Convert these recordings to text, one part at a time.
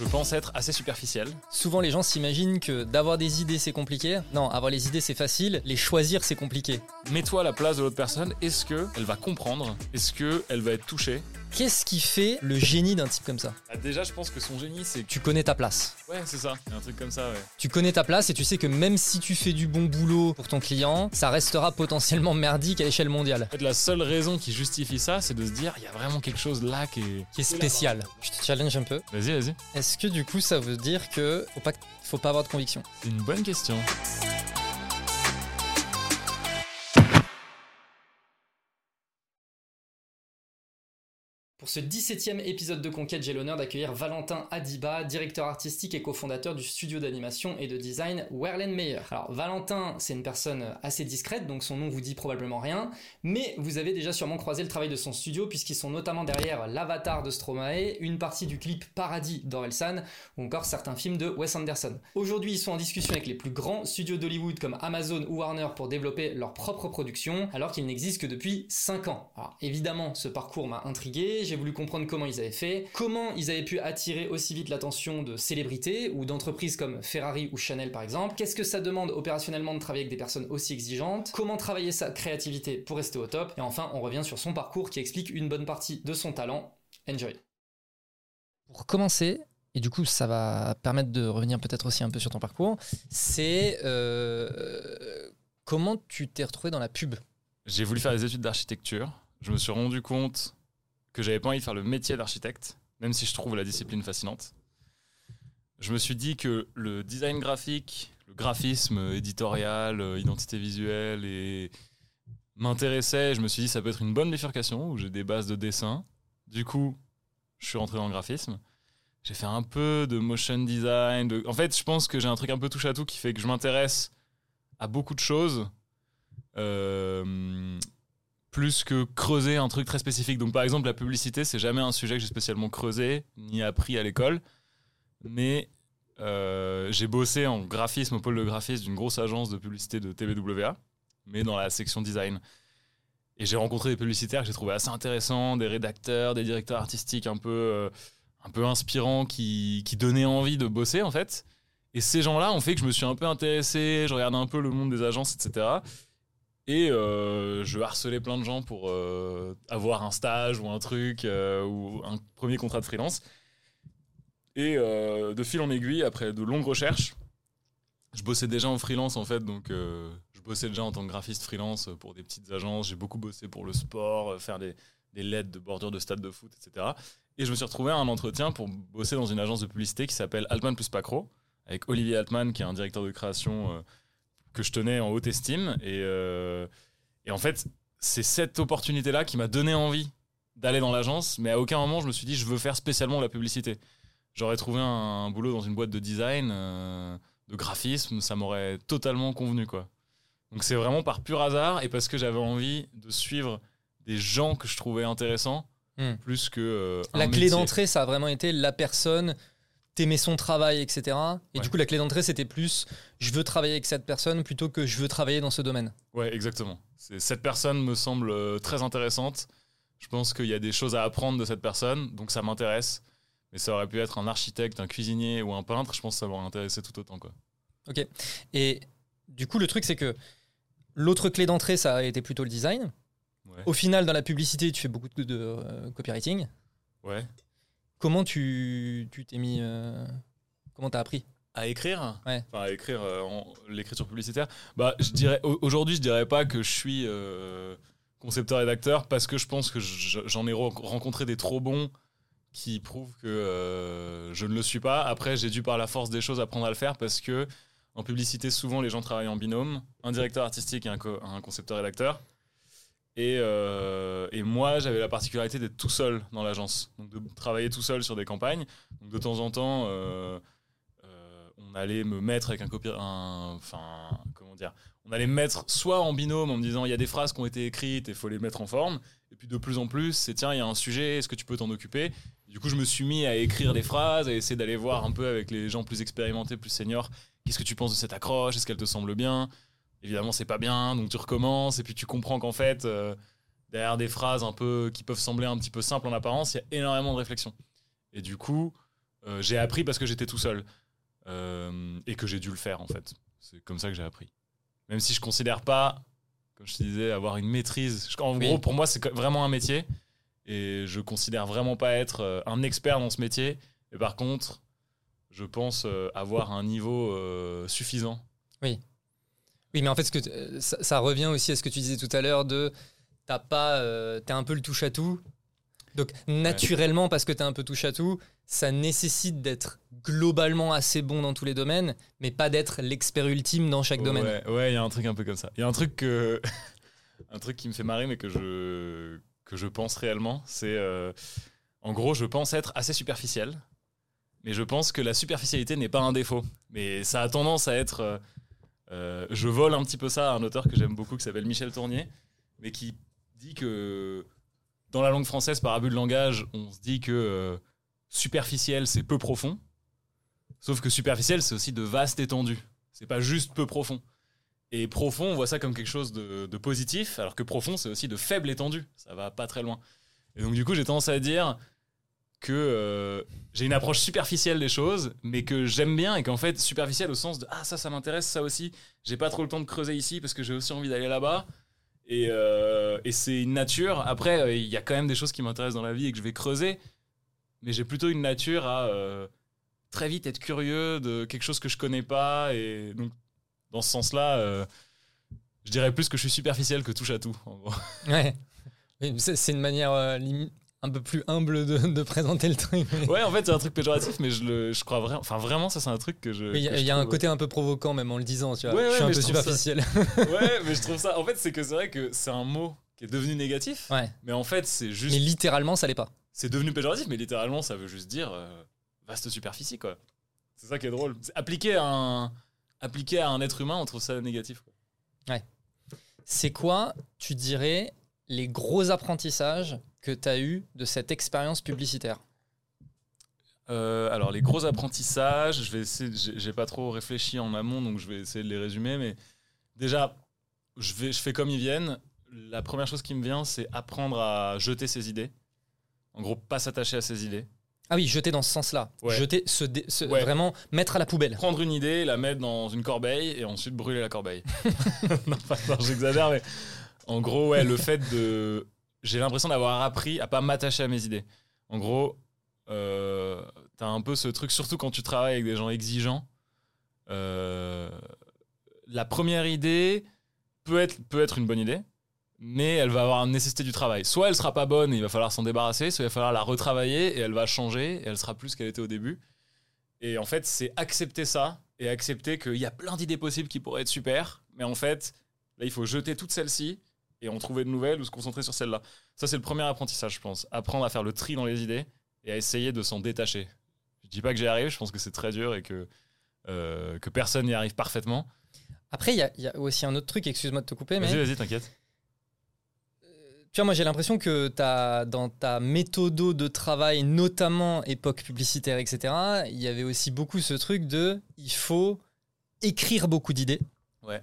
Je pense être assez superficiel. Souvent, les gens s'imaginent que d'avoir des idées, c'est compliqué. Non, avoir les idées, c'est facile. Les choisir, c'est compliqué. Mets-toi à la place de l'autre personne. Est-ce qu'elle va comprendre? Est-ce qu'elle va être touchée? Qu'est-ce qui fait le génie d'un type comme ça Ah, Déjà, je pense que son génie, c'est. Tu connais ta place. Ouais, c'est ça. Un truc comme ça, ouais. Tu connais ta place et tu sais que même si tu fais du bon boulot pour ton client, ça restera potentiellement merdique à l'échelle mondiale. En fait, la seule raison qui justifie ça, c'est de se dire, il y a vraiment quelque chose là qui est. Qui est spécial. Je te challenge un peu. Vas-y, vas-y. Est-ce que du coup, ça veut dire que faut pas, faut pas avoir de conviction? C'est une bonne question. Pour ce 17e épisode de Conquête, j'ai l'honneur d'accueillir Valentin Adiba, directeur artistique et cofondateur du studio d'animation et de design Werlen Meyer. Alors Valentin, c'est une personne assez discrète, donc son nom vous dit probablement rien, mais vous avez déjà sûrement croisé le travail de son studio puisqu'ils sont notamment derrière l'avatar de Stromae, une partie du clip Paradis d'Orelsan ou encore certains films de Wes Anderson. Aujourd'hui, ils sont en discussion avec les plus grands studios d'Hollywood comme Amazon ou Warner pour développer leur propre production alors qu'ils n'existent que depuis 5 ans. Alors évidemment, ce parcours m'a intrigué, j'ai voulu comprendre comment ils avaient fait, comment ils avaient pu attirer aussi vite l'attention de célébrités ou d'entreprises comme Ferrari ou Chanel par exemple, qu'est-ce que ça demande opérationnellement de travailler avec des personnes aussi exigeantes, comment travailler sa créativité pour rester au top, et enfin on revient sur son parcours qui explique une bonne partie de son talent. Enjoy. Pour commencer, et du coup ça va permettre de revenir peut-être aussi un peu sur ton parcours, c'est euh, comment tu t'es retrouvé dans la pub? J'ai voulu faire des études d'architecture. Je me suis rendu compte que j'avais pas envie de faire le métier d'architecte, même si je trouve la discipline fascinante. Je me suis dit que le design graphique, le graphisme éditorial, euh, identité visuelle m'intéressait. Je me suis dit ça peut être une bonne bifurcation où j'ai des bases de dessin. Du coup, je suis rentré dans le graphisme. J'ai fait un peu de motion design. de- En fait, je pense que j'ai un truc un peu touche à tout qui fait que je m'intéresse à beaucoup de choses. Euh, plus que creuser un truc très spécifique. Donc par exemple, la publicité, c'est jamais un sujet que j'ai spécialement creusé ni appris à l'école. Mais euh, j'ai bossé en graphisme au pôle de graphisme d'une grosse agence de publicité de TVWA, mais dans la section design. Et j'ai rencontré des publicitaires que j'ai trouvé assez intéressants, des rédacteurs, des directeurs artistiques un peu, euh, un peu inspirants qui, qui donnaient envie de bosser en fait. Et ces gens-là ont fait que je me suis un peu intéressé, je regardais un peu le monde des agences, etc. Et euh, je harcelais plein de gens pour euh, avoir un stage ou un truc euh, ou un premier contrat de freelance. Et de fil en aiguille, après de longues recherches, je bossais déjà en freelance en fait, donc je bossais déjà en tant que graphiste freelance pour des petites agences. J'ai beaucoup bossé pour le sport, faire des, des LED de bordure de stade de foot, etc. Et je me suis retrouvé à un entretien pour bosser dans une agence de publicité qui s'appelle Altman plus Pacro, avec Olivier Altman, qui est un directeur de création que je tenais en haute estime. Et, euh, et en fait, c'est cette opportunité-là qui m'a donné envie d'aller dans l'agence, mais à aucun moment je me suis dit je veux faire spécialement la publicité. J'aurais trouvé un, un boulot dans une boîte de design, euh, de graphisme, ça m'aurait totalement convenu quoi. Donc c'est vraiment par pur hasard et parce que j'avais envie de suivre des gens que je trouvais intéressants Hmm. plus que euh, La clé d'entrée, ça a vraiment été la personne, t'aimais son travail, etc. Et Ouais. du coup, la clé d'entrée, c'était plus je veux travailler avec cette personne plutôt que je veux travailler dans ce domaine. Ouais, exactement. Cette personne me semble euh, très intéressante. Je pense qu'il y a des choses à apprendre de cette personne, donc ça m'intéresse. Mais ça aurait pu être un architecte, un cuisinier ou un peintre, je pense que ça m'aurait intéressé tout autant. Quoi. Ok. Et du coup, le truc, c'est que l'autre clé d'entrée, ça a été plutôt le design. Ouais. Au final, dans la publicité, tu fais beaucoup de, de, euh, copywriting. ouais. Comment tu tu t'es mis. euh, comment t'as appris À écrire Ouais. Enfin, à écrire euh, l'écriture publicitaire. Bah, je dirais, au- aujourd'hui, je dirais pas que je suis euh, concepteur-rédacteur parce que je pense que je- j'en ai re- rencontré des trop bons qui prouvent que euh, je ne le suis pas. Après, j'ai dû par la force des choses apprendre à le faire parce que en publicité, souvent, les gens travaillent en binôme, un directeur artistique et un, co- un concepteur-rédacteur. Et, euh, et moi, j'avais la particularité d'être tout seul dans l'agence, donc de travailler tout seul sur des campagnes. Donc de temps en temps, euh, euh, on allait me mettre avec un copier, enfin, comment dire, on allait me mettre soit en binôme en me disant il y a des phrases qui ont été écrites et il faut les mettre en forme. Et puis de plus en plus, c'est tiens, il y a un sujet, est-ce que tu peux t'en occuper? Du coup, je me suis mis à écrire des phrases, à essayer d'aller voir un peu avec les gens plus expérimentés, plus seniors, qu'est-ce que tu penses de cette accroche? Est-ce qu'elle te semble bien? Évidemment, c'est pas bien, donc tu recommences et puis tu comprends qu'en fait, euh, derrière des phrases un peu qui peuvent sembler un petit peu simples en apparence, il y a énormément de réflexion. Et du coup, Euh, j'ai appris parce que j'étais tout seul euh, et que j'ai dû le faire en fait. C'est comme ça que j'ai appris. Même si je considère pas, comme je te disais, avoir une maîtrise. En Oui. gros, pour moi, c'est vraiment un métier et je considère vraiment pas être un expert dans ce métier. Mais par contre, je pense avoir un niveau suffisant. Oui, mais en fait, ce que euh, ça, ça revient aussi à ce que tu disais tout à l'heure de t'as pas, euh, t'es un peu le touche à tout. Donc naturellement, parce que t'es un peu touche à tout, ça nécessite d'être globalement assez bon dans tous les domaines, mais pas d'être l'expert ultime dans chaque domaine. Ouais, ouais, il y a un truc un peu comme ça. Il y a un truc que, un truc qui me fait marrer, mais que je que je pense réellement, c'est, euh, en gros, je pense être assez superficiel, mais je pense que la superficialité n'est pas un défaut. Mais ça a tendance à être, euh, euh, je vole un petit peu ça à un auteur que j'aime beaucoup qui s'appelle Michel Tournier, mais qui dit que dans la langue française, par abus de langage, on se dit que euh, superficiel, c'est peu profond. Sauf que superficiel, c'est aussi de vaste étendue. C'est pas juste peu profond. Et profond, on voit ça comme quelque chose de, de positif, alors que profond, c'est aussi de faible étendue. Ça va pas très loin. Et donc, du coup, j'ai tendance à dire que euh, j'ai une approche superficielle des choses, mais que j'aime bien et qu'en fait, superficielle au sens de Ah, ça, ça m'intéresse, ça aussi. J'ai pas trop le temps de creuser ici parce que j'ai aussi envie d'aller là-bas. Et, euh, et c'est une nature. Après, euh, il y a quand même des choses qui m'intéressent dans la vie et que je vais creuser, mais j'ai plutôt une nature à. très vite être curieux de quelque chose que je connais pas et donc dans ce sens-là je dirais plus que je suis superficiel que touche à tout en gros. Ouais. C'est une manière euh, un peu plus humble de, de présenter le truc. ouais en fait c'est un truc péjoratif mais je le je crois vraiment enfin vraiment ça c'est un truc que je Il y a, y un côté un peu provoquant même en le disant, tu vois. Ouais, ouais, je suis un peu ça- superficiel. ouais mais je trouve ça en fait c'est que c'est vrai que c'est un mot qui est devenu négatif ouais. mais en fait c'est juste Mais littéralement, ça l'est pas. c'est devenu péjoratif mais littéralement ça veut juste dire euh, vaste superficie quoi c'est ça qui est drôle C'est appliqué à un appliqué à un être humain on trouve ça négatif quoi. C'est quoi, tu dirais, les gros apprentissages que tu as eu de cette expérience publicitaire Euh, alors les gros apprentissages, je vais essayer, j'ai j'ai pas trop réfléchi en amont, donc je vais essayer de les résumer. Mais déjà, je, vais, je fais comme ils viennent. La première chose qui me vient, c'est apprendre à jeter ses idées. En gros, pas s'attacher à ses idées. Ah oui, jeter dans ce sens-là. Ouais. Jeter, se dé- se- Ouais. vraiment mettre à la poubelle. Prendre une idée, la mettre dans une corbeille et ensuite brûler la corbeille. non, pas, non, j'exagère, mais en gros, ouais, le fait de. J'ai l'impression d'avoir appris à pas m'attacher à mes idées. En gros, euh, t'as un peu ce truc, surtout quand tu travailles avec des gens exigeants. euh, la première idée peut être, peut être une bonne idée, mais elle va avoir une nécessité du travail. Soit elle sera pas bonne et il va falloir s'en débarrasser, soit il va falloir la retravailler et elle va changer et elle sera plus qu'elle était au début. Et en fait, c'est accepter ça et accepter qu'il y a plein d'idées possibles qui pourraient être super, mais en fait, là, il faut jeter toutes celles-ci et en trouver de nouvelles ou se concentrer sur celles-là. Ça, c'est le premier apprentissage, je pense. Apprendre à faire le tri dans les idées et à essayer de s'en détacher. Je dis pas que j'y arrive, je pense que c'est très dur et que, euh, que personne n'y arrive parfaitement. Après, il y, a- il y a aussi un autre truc, excuse-moi de te couper, mais Vas-y, vas-y, t'inquiète. tu vois, moi j'ai l'impression que t'as, dans ta méthode de travail, notamment époque publicitaire, etc., il y avait aussi beaucoup ce truc de il faut écrire beaucoup d'idées. Ouais.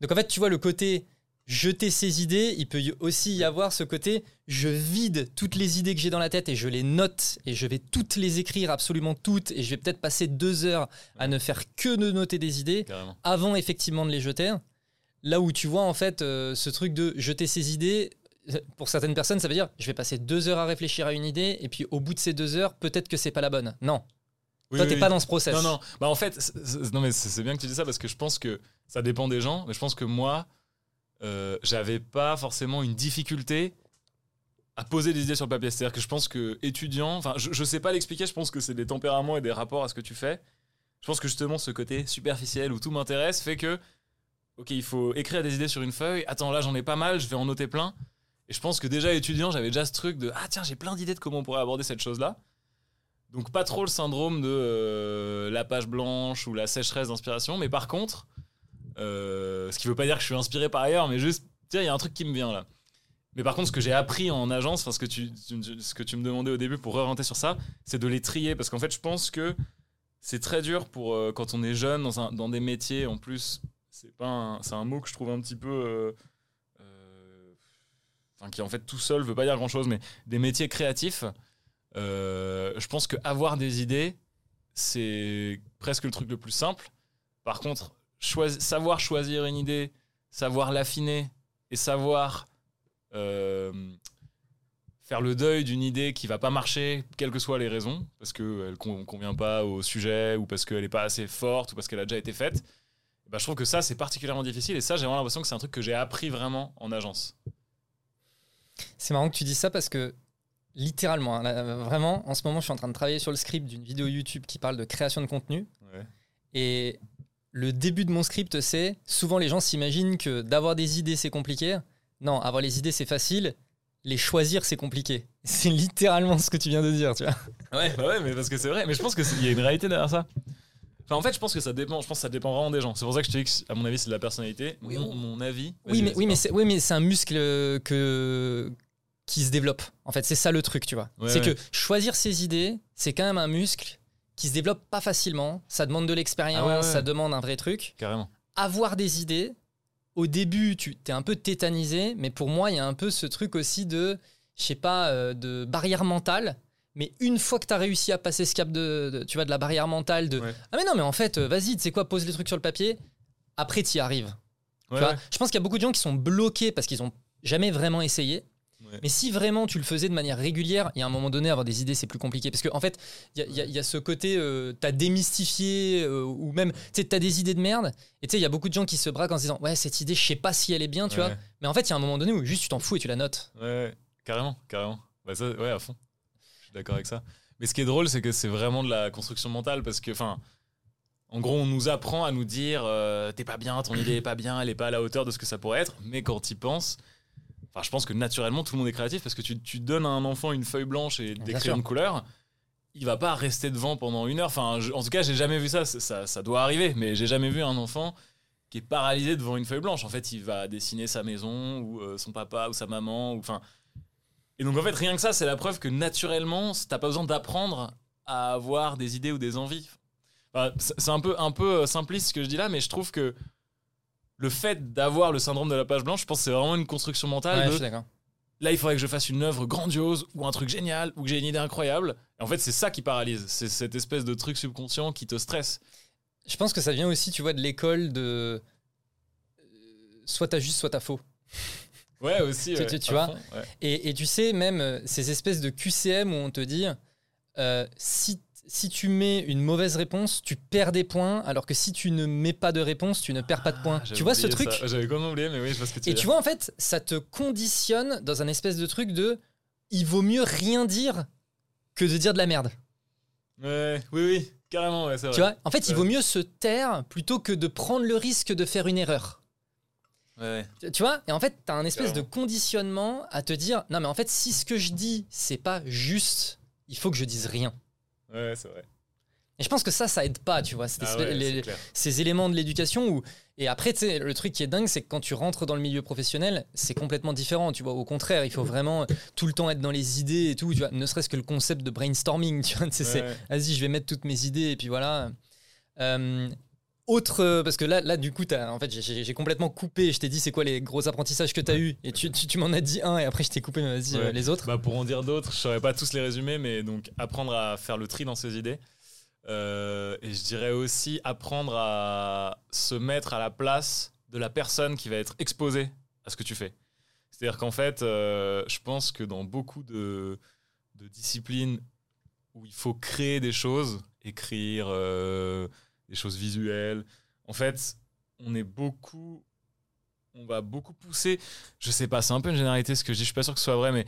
Donc en fait, tu vois, le côté jeter ses idées, il peut aussi y avoir ce côté je vide toutes les idées que j'ai dans la tête et je les note et je vais toutes les écrire, absolument toutes, et je vais peut-être passer deux heures à ne faire que de noter des idées Carrément. avant effectivement de les jeter. Là où tu vois en fait euh, ce truc de jeter ses idées, euh, pour certaines personnes, ça veut dire je vais passer deux heures à réfléchir à une idée et puis au bout de ces deux heures, peut-être que c'est pas la bonne. Non, Oui, toi t'es oui. pas dans ce process. Non, non. Bah, en fait, non, mais c'est c'est bien que tu dis ça parce que je pense que ça dépend des gens. Mais je pense que moi, euh, j'avais pas forcément une difficulté à poser des idées sur le papier. C'est-à-dire que je pense que étudiant, enfin, je, je sais pas l'expliquer. Je pense que c'est des tempéraments et des rapports à ce que tu fais. Je pense que justement, ce côté superficiel où tout m'intéresse fait que, ok, il faut écrire des idées sur une feuille. Attends, là, j'en ai pas mal. Je vais en noter plein. Et je pense que déjà étudiant, j'avais déjà ce truc de ah tiens, j'ai plein d'idées de comment on pourrait aborder cette chose-là. Donc pas trop le syndrome de euh, la page blanche ou la sécheresse d'inspiration, mais par contre, euh, ce qui veut pas dire que je suis inspiré par ailleurs, mais juste, tiens, il y a un truc qui me vient là. Mais par contre, ce que j'ai appris en agence, enfin ce que tu, ce que tu me demandais au début pour orienter sur ça, c'est de les trier, parce qu'en fait, je pense que c'est très dur pour euh, quand on est jeune dans, un- dans des métiers. En plus, c'est un- un mot que je trouve un petit peu, euh, enfin qui en fait tout seul veut pas dire grand chose, mais des métiers créatifs. je pense que avoir des idées, c'est presque le truc le plus simple. Par contre, choisi- savoir choisir une idée, savoir l'affiner et savoir euh, faire le deuil d'une idée qui va pas marcher, quelles que soient les raisons, parce qu'elle ne convient pas au sujet ou parce qu'elle n'est pas assez forte ou parce qu'elle a déjà été faite, bah, je trouve que ça, c'est particulièrement difficile. Et ça, j'ai vraiment l'impression que c'est un truc que j'ai appris vraiment en agence. C'est marrant que tu dises ça parce que littéralement, hein, là, vraiment, en ce moment, je suis en train de travailler sur le script d'une vidéo YouTube qui parle de création de contenu. Et le début de mon script, c'est souvent les gens s'imaginent que d'avoir des idées, c'est compliqué. Non, avoir les idées, c'est facile. Les choisir, c'est compliqué. C'est littéralement ce que tu viens de dire, tu vois. Ouais, bah ouais, mais parce que c'est vrai. Mais je pense qu'il y a une réalité derrière ça. Enfin, en fait, je pense que ça dépend. Je pense que ça dépend vraiment des gens. C'est pour ça que je te dis que, à mon avis, c'est de la personnalité. Oui, mon, on- mon avis. Oui, mais, oui, mais c'est oui, mais c'est un muscle euh, que, qui se développe. En fait, c'est ça le truc, tu vois. Ouais, c'est ouais. que choisir ses idées, c'est quand même un muscle qui se développe pas facilement. Ça demande de l'expérience, Ah ouais, ouais. ça demande un vrai truc. Carrément. Avoir des idées, au début, tu es un peu tétanisé, mais pour moi, il y a un peu ce truc aussi de, je sais pas, euh, de barrière mentale. Mais une fois que tu as réussi à passer ce cap de, de- tu vois, de la barrière mentale, de ah mais non, mais en fait, euh, vas-y, tu sais quoi, pose les trucs sur le papier. Après, tu y arrives. Tu vois. Je pense qu'il y a beaucoup de gens qui sont bloqués parce qu'ils ont jamais vraiment essayé. Ouais. Mais si vraiment tu le faisais de manière régulière, il y a un moment donné, avoir des idées, c'est plus compliqué. Parce qu'en en fait, il y a, y y ce côté, euh, t'as démystifié, euh, ou même, tu sais, t'as des idées de merde. Et tu sais, il y a beaucoup de gens qui se braquent en se disant, ouais, cette idée, je sais pas si elle est bien, tu Ouais. vois. Mais en fait, il y a un moment donné où juste tu t'en fous et tu la notes. Ouais, carrément, carrément. Bah ça, ouais, à fond. Je suis d'accord avec ça. Mais ce qui est drôle, c'est que c'est vraiment de la construction mentale parce que, enfin, en gros, on nous apprend à nous dire euh, t'es pas bien, ton idée est pas bien, elle est pas à la hauteur de ce que ça pourrait être. Mais quand tu penses, enfin, je pense que naturellement, tout le monde est créatif parce que tu, tu donnes à un enfant une feuille blanche et des crayons de couleur. Il va pas rester devant pendant une heure. Enfin, je- en tout cas, j'ai jamais vu ça. Ça, doit arriver, mais j'ai jamais vu un enfant qui est paralysé devant une feuille blanche. En fait, il va dessiner sa maison ou euh, son papa ou sa maman. Ou enfin. Et donc en fait, rien que ça, c'est la preuve que naturellement, t'as pas besoin d'apprendre à avoir des idées ou des envies. Enfin, c'est c'est un peu un peu euh, simpliste ce que je dis là, mais je trouve que le fait d'avoir le syndrome de la page blanche, je pense que c'est vraiment une construction mentale. Ouais, de, je suis d'accord. là, il faudrait que je fasse une œuvre grandiose ou un truc génial ou que j'ai une idée incroyable. Et en fait, c'est ça qui paralyse. C'est cette espèce de truc subconscient qui te stresse. Je pense que ça vient aussi, tu vois, de l'école de. euh, Soit t'as juste, soit t'as faux. Ouais, aussi. Tu- ouais, tu- tu à vois fond, ouais. Et, et tu sais, même euh, ces espèces de QCM où on te dit euh, si, si tu mets une mauvaise réponse, tu perds des points, alors que si tu ne mets pas de réponse, tu ne perds pas de points. Ah, tu vois ce truc. J'avais complètement oublié, mais oui, je vois ce que tu Et veux tu dire. vois, en fait, ça te conditionne dans un espèce de truc de il vaut mieux rien dire que de dire de la merde. Ouais, oui, oui, carrément, ouais, c'est vrai. Tu vois En fait, il vaut mieux se taire plutôt que de prendre le risque de faire une erreur. Ouais. Tu- Tu vois Et en fait, tu as un espèce Carrément. de conditionnement à te dire non, mais en fait, si ce que je dis, c'est pas juste, il faut que je dise rien. Ouais, c'est vrai. Et je pense que ça, ça aide pas, tu vois, Ah ouais, les- ces éléments de l'éducation où. Et après, tu sais, le truc qui est dingue, c'est que quand tu rentres dans le milieu professionnel, c'est complètement différent, tu vois. Au contraire, il faut vraiment tout le temps être dans les idées et tout, tu vois. Ne serait-ce que le concept de brainstorming, tu vois. c'est, vas-y, je vais mettre toutes mes idées et puis voilà. Euh, autre, euh, parce que là, là du coup, t'as- en fait, j'ai- complètement coupé. Je t'ai dit, c'est quoi les gros apprentissages que tu as eu? Et tu, tu, tu m'en as dit un et après, je t'ai coupé, mais vas-y, Ouais. euh, les autres. Bah, pour en dire d'autres, je saurais pas tous les résumer, mais donc apprendre à faire le tri dans ses idées. Euh, et je dirais aussi apprendre à se mettre à la place de la personne qui va être exposée à ce que tu fais. C'est-à-dire qu'en fait, euh, je pense que dans beaucoup de, de disciplines où il faut créer des choses, écrire des choses visuelles, en fait, on est beaucoup, on va beaucoup pousser. Je sais pas, c'est un peu une généralité ce que je dis. Je suis pas sûr que ce soit vrai, mais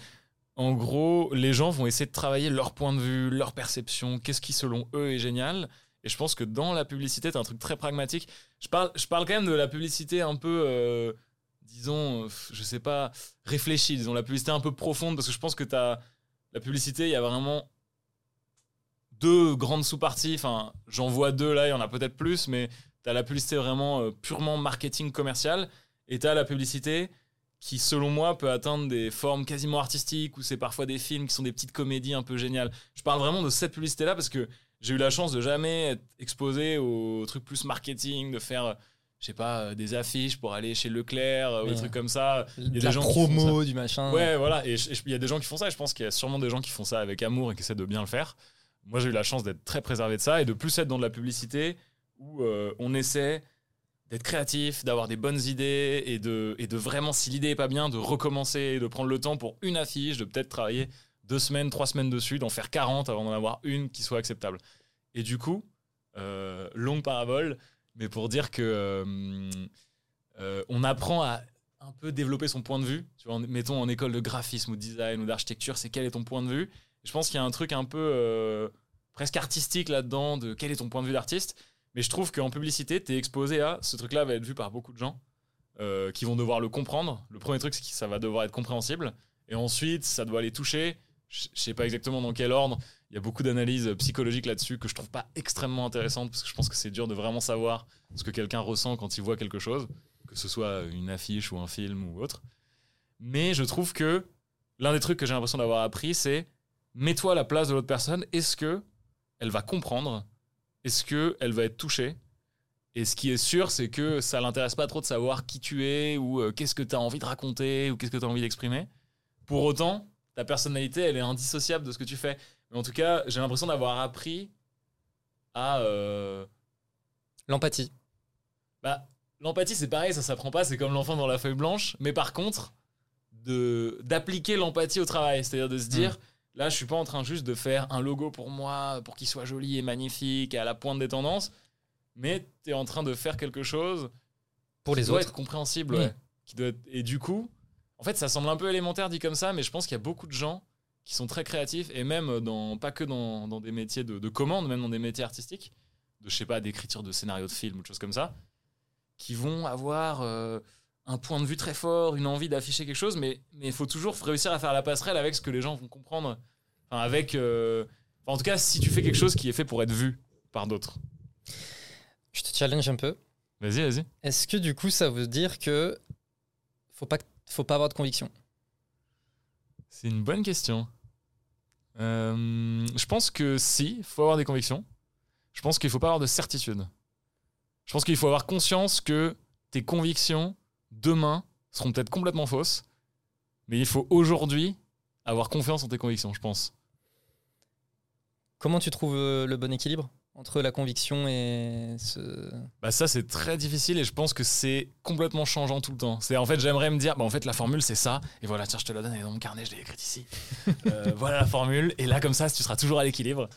en gros, les gens vont essayer de travailler leur point de vue, leur perception, qu'est-ce qui selon eux est génial. Et je pense que dans la publicité, t'as un truc très pragmatique. Je parle, je parle quand même de la publicité un peu, euh, disons, je sais pas, réfléchie, disons, la publicité un peu profonde, parce que je pense que la publicité, il y a vraiment deux grandes sous-parties. Enfin, j'en vois deux là, il y en a peut-être plus, mais t'as la publicité vraiment euh, purement marketing commercial, et t'as la publicité qui, selon moi, peut atteindre des formes quasiment artistiques, où c'est parfois des films qui sont des petites comédies un peu géniales. Je parle vraiment de cette publicité-là parce que j'ai eu la chance de jamais être exposé aux trucs plus marketing, de faire, euh, je sais pas, euh, des affiches pour aller chez Leclerc, ou des trucs comme ça. de y a des la gens promo, du machin. Ouais, voilà. Et il y a des gens qui font ça, et je pense qu'il y a sûrement des gens qui font ça avec amour et qui essaient de bien le faire. Moi j'ai eu la chance d'être très préservé de ça et de plus être dans de la publicité où euh, on essaie d'être créatif, d'avoir des bonnes idées et de, vraiment, si l'idée est pas bien, de recommencer et de prendre le temps pour une affiche, de peut-être travailler deux semaines, trois semaines dessus, d'en faire 40 avant d'en avoir une qui soit acceptable. Et du coup, euh, longue parabole, mais pour dire que euh, on apprend à un peu développer son point de vue. Mettons en école de graphisme ou de design ou d'architecture, c'est quel est ton point de vue? Je pense qu'il y a un truc un peu euh, presque artistique là-dedans de quel est ton point de vue d'artiste. Mais je trouve qu'en publicité, tu es exposé à ce truc-là va être vu par beaucoup de gens euh, qui vont devoir le comprendre. Le premier truc, c'est que ça va devoir être compréhensible. Et ensuite, ça doit les toucher. Je sais pas exactement dans quel ordre. Il y a beaucoup d'analyses psychologiques là-dessus que je trouve pas extrêmement intéressantes parce que je pense que c'est dur de vraiment savoir ce que quelqu'un ressent quand il voit quelque chose, que ce soit une affiche ou un film ou autre. Mais je trouve que l'un des trucs que j'ai l'impression d'avoir appris, c'est mets-toi à la place de l'autre personne. Est-ce que elle va comprendre? Est-ce que elle va être touchée? Et ce qui est sûr, c'est que ça l'intéresse pas trop de savoir qui tu es ou euh, qu'est-ce que tu as envie de raconter ou qu'est-ce que tu as envie d'exprimer. Pour autant, ta personnalité, elle est indissociable de ce que tu fais. Mais en tout cas, j'ai l'impression d'avoir appris à. euh, L'empathie. bah, l'empathie, c'est pareil, ça s'apprend pas, c'est comme l'enfant dans la feuille blanche. Mais par contre, de d'appliquer l'empathie au travail, c'est-à-dire de se dire, là, je suis pas en train juste de faire un logo pour moi, pour qu'il soit joli et magnifique, et à la pointe des tendances, mais tu es en train de faire quelque chose Pour les doit autres. être compréhensible. Oui. ouais. Qui doit être- Et du coup, en fait, ça semble un peu élémentaire dit comme ça, mais je pense qu'il y a beaucoup de gens qui sont très créatifs, et même dans, pas que dans, dans des métiers de, de commande, même dans des métiers artistiques, de, je sais pas, d'écriture de scénario de film ou de choses comme ça, qui vont avoir euh, un point de vue très fort, une envie d'afficher quelque chose, mais il faut toujours réussir à faire la passerelle avec ce que les gens vont comprendre. Enfin, avec. euh, en tout cas, si tu fais quelque chose qui est fait pour être vu par d'autres. Je te challenge un peu. Vas-y, vas-y. Est-ce que du coup, ça veut dire que faut pas, faut pas avoir de conviction? C'est une bonne question. Euh, je pense que si, il faut avoir des convictions. Je pense qu'il faut pas avoir de certitude. Je pense qu'il faut avoir conscience que tes convictions, demain, seront peut-être complètement fausses. Mais il faut aujourd'hui avoir confiance en tes convictions, je pense. Comment tu trouves euh, le bon équilibre entre la conviction et ce... Bah ça c'est très difficile et je pense que c'est complètement changeant tout le temps. C'est en fait j'aimerais me dire bah en fait la formule c'est ça et voilà tiens je te la donne elle est dans mon carnet je l'ai écrite ici. Euh, voilà la formule et là comme ça tu seras toujours à l'équilibre.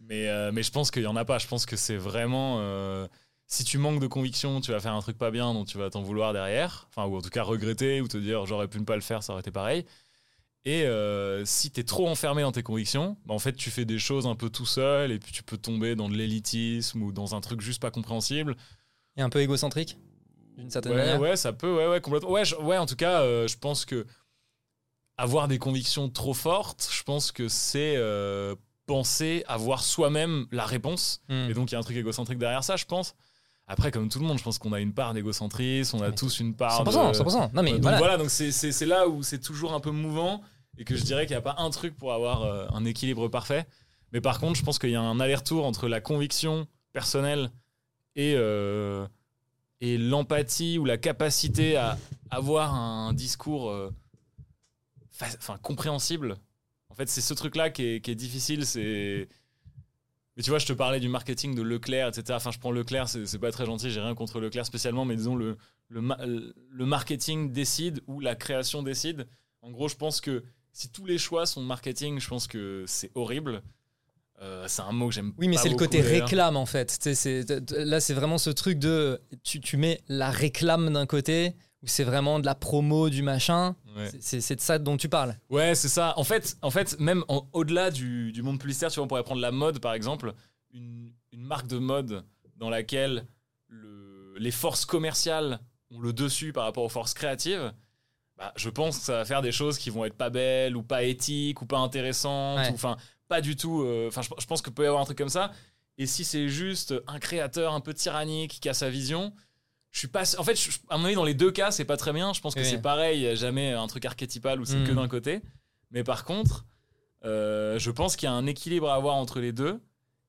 Mais euh, mais je pense qu'il y en a pas. Je pense que c'est vraiment euh, si tu manques de conviction tu vas faire un truc pas bien dont tu vas t'en vouloir derrière. Enfin ou en tout cas regretter ou te dire j'aurais pu ne pas le faire ça aurait été pareil. Et euh, si t'es trop enfermé dans tes convictions, bah en fait tu fais des choses un peu tout seul et puis tu peux tomber dans de l'élitisme ou dans un truc juste pas compréhensible. et un peu égocentrique d'une certaine Ouais, manière ouais, ça peut, ouais, ouais, complètement. Ouais, je- ouais en tout cas, euh, je pense que avoir des convictions trop fortes, je pense que c'est euh, penser avoir soi-même la réponse. Hmm. Et donc, il y a un truc égocentrique derrière ça, je pense. Après, comme tout le monde, je pense qu'on a une part d'égocentrisme, on a Mais tous une part 100%, de... 100%. Non mais donc voilà. voilà, donc c'est- là où c'est toujours un peu mouvant et que je dirais qu'il n'y a pas un truc pour avoir euh, un équilibre parfait. Mais par contre, je pense qu'il y a un aller-retour entre la conviction personnelle et, euh, et l'empathie ou la capacité à avoir un discours euh, enfin, compréhensible. En fait, c'est ce truc-là qui est, qui est difficile. C'est. Mais tu vois, je te parlais du marketing de Leclerc, etc. Enfin, je prends Leclerc, c'est pas très gentil, j'ai rien contre Leclerc spécialement, mais disons, le, le, ma- le marketing décide ou la création décide. En gros, je pense que si tous les choix sont marketing, je pense que c'est horrible. Euh, c'est un mot que j'aime Oui, mais c'est le côté réclame en fait. Là, c'est vraiment ce truc de tu, tu mets la réclame d'un côté où c'est vraiment de la promo du machin. Ouais. C'est- de ça dont tu parles. Ouais, c'est ça. En fait, en fait même au-delà du, du monde publicitaire, tu vois, on pourrait prendre la mode, par exemple. Une, une marque de mode dans laquelle le- les forces commerciales ont le dessus par rapport aux forces créatives. Bah, je pense que ça va faire des choses qui vont être pas belles ou pas éthiques ou pas intéressantes Ouais. ou enfin pas du tout euh, enfin je, je pense que peut y avoir un truc comme ça et si c'est juste un créateur un peu tyrannique qui a sa vision je suis pas en fait je- à mon avis dans les deux cas c'est pas très bien je pense que Oui. c'est pareil il y a jamais un truc archétypal où c'est Mm. que d'un côté mais par contre euh, je pense qu'il y a un équilibre à avoir entre les deux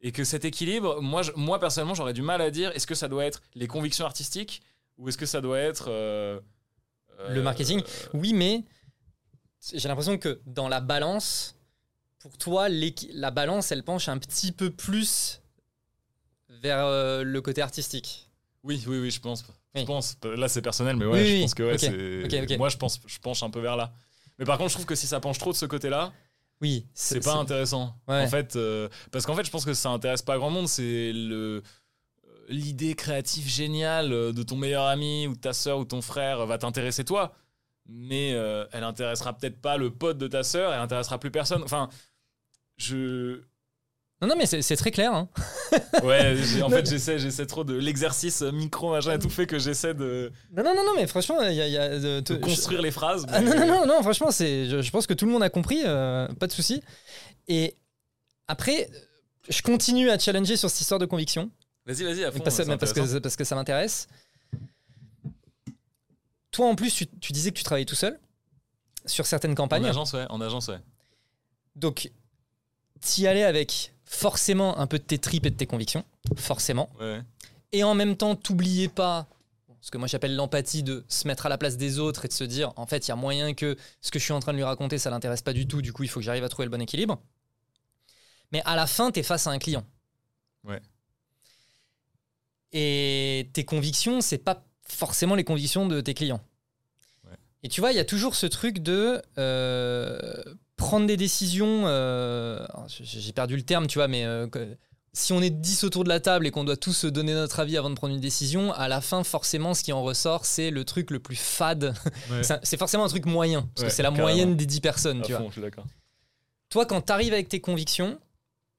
et que cet équilibre moi je- moi personnellement j'aurais du mal à dire est-ce que ça doit être les convictions artistiques ou est-ce que ça doit être euh, Le euh, marketing Oui, mais j'ai l'impression que dans la balance, pour toi, la balance, elle penche un petit peu plus vers le côté artistique. Oui, oui, oui, je pense. Je pense. Là, c'est personnel, mais ouais, je pense que ouais, moi, je pense, je penche un peu vers là. Mais par contre, je trouve que si ça penche trop de ce côté-là, oui, c'est pas intéressant. En fait, euh, parce qu'en fait, je pense que ça intéresse pas grand monde. C'est le l'idée créative géniale de ton meilleur ami ou de ta sœur ou ton frère va t'intéresser toi, mais euh, elle intéressera peut-être pas le pote de ta sœur, elle intéressera plus personne. Enfin, je non, non, mais c'est très clair. Hein. ouais, en fait, j'essaie, j'essaie trop de l'exercice micro, machin, tout fait que j'essaie de. Non, non, non, non, mais franchement, il y a. de, construire les phrases. Ah, non, non, non, non, franchement, je, je pense que tout le monde a compris, euh, pas de souci. Et après, je continue à challenger sur cette histoire de conviction. Vas-y, vas-y, à fond. Parce, parce, que, parce que ça m'intéresse. Toi, en plus, tu, tu disais que tu travaillais tout seul sur certaines campagnes. En agence, ouais. En agence, ouais. Donc, t'y allais avec forcément un peu de tes tripes et de tes convictions, forcément. Et en même temps, t'oubliez pas ce que moi j'appelle l'empathie de se mettre à la place des autres et de se dire en fait il y a moyen que ce que je suis en train de lui raconter ça l'intéresse pas du tout du coup il faut que j'arrive à trouver le bon équilibre. Mais à la fin tu es face à un client. Ouais. Et tes convictions c'est pas forcément les convictions de tes clients. Et tu vois il y a toujours ce truc de euh, prendre des décisions, euh, j'ai perdu le terme, tu vois, mais euh, si on est 10 autour de la table et qu'on doit tous donner notre avis avant de prendre une décision, à la fin, forcément, ce qui en ressort, c'est le truc le plus fade. c'est forcément un truc moyen, parce que c'est la moyenne des 10 personnes, tu vois. Toi, quand tu arrives avec tes convictions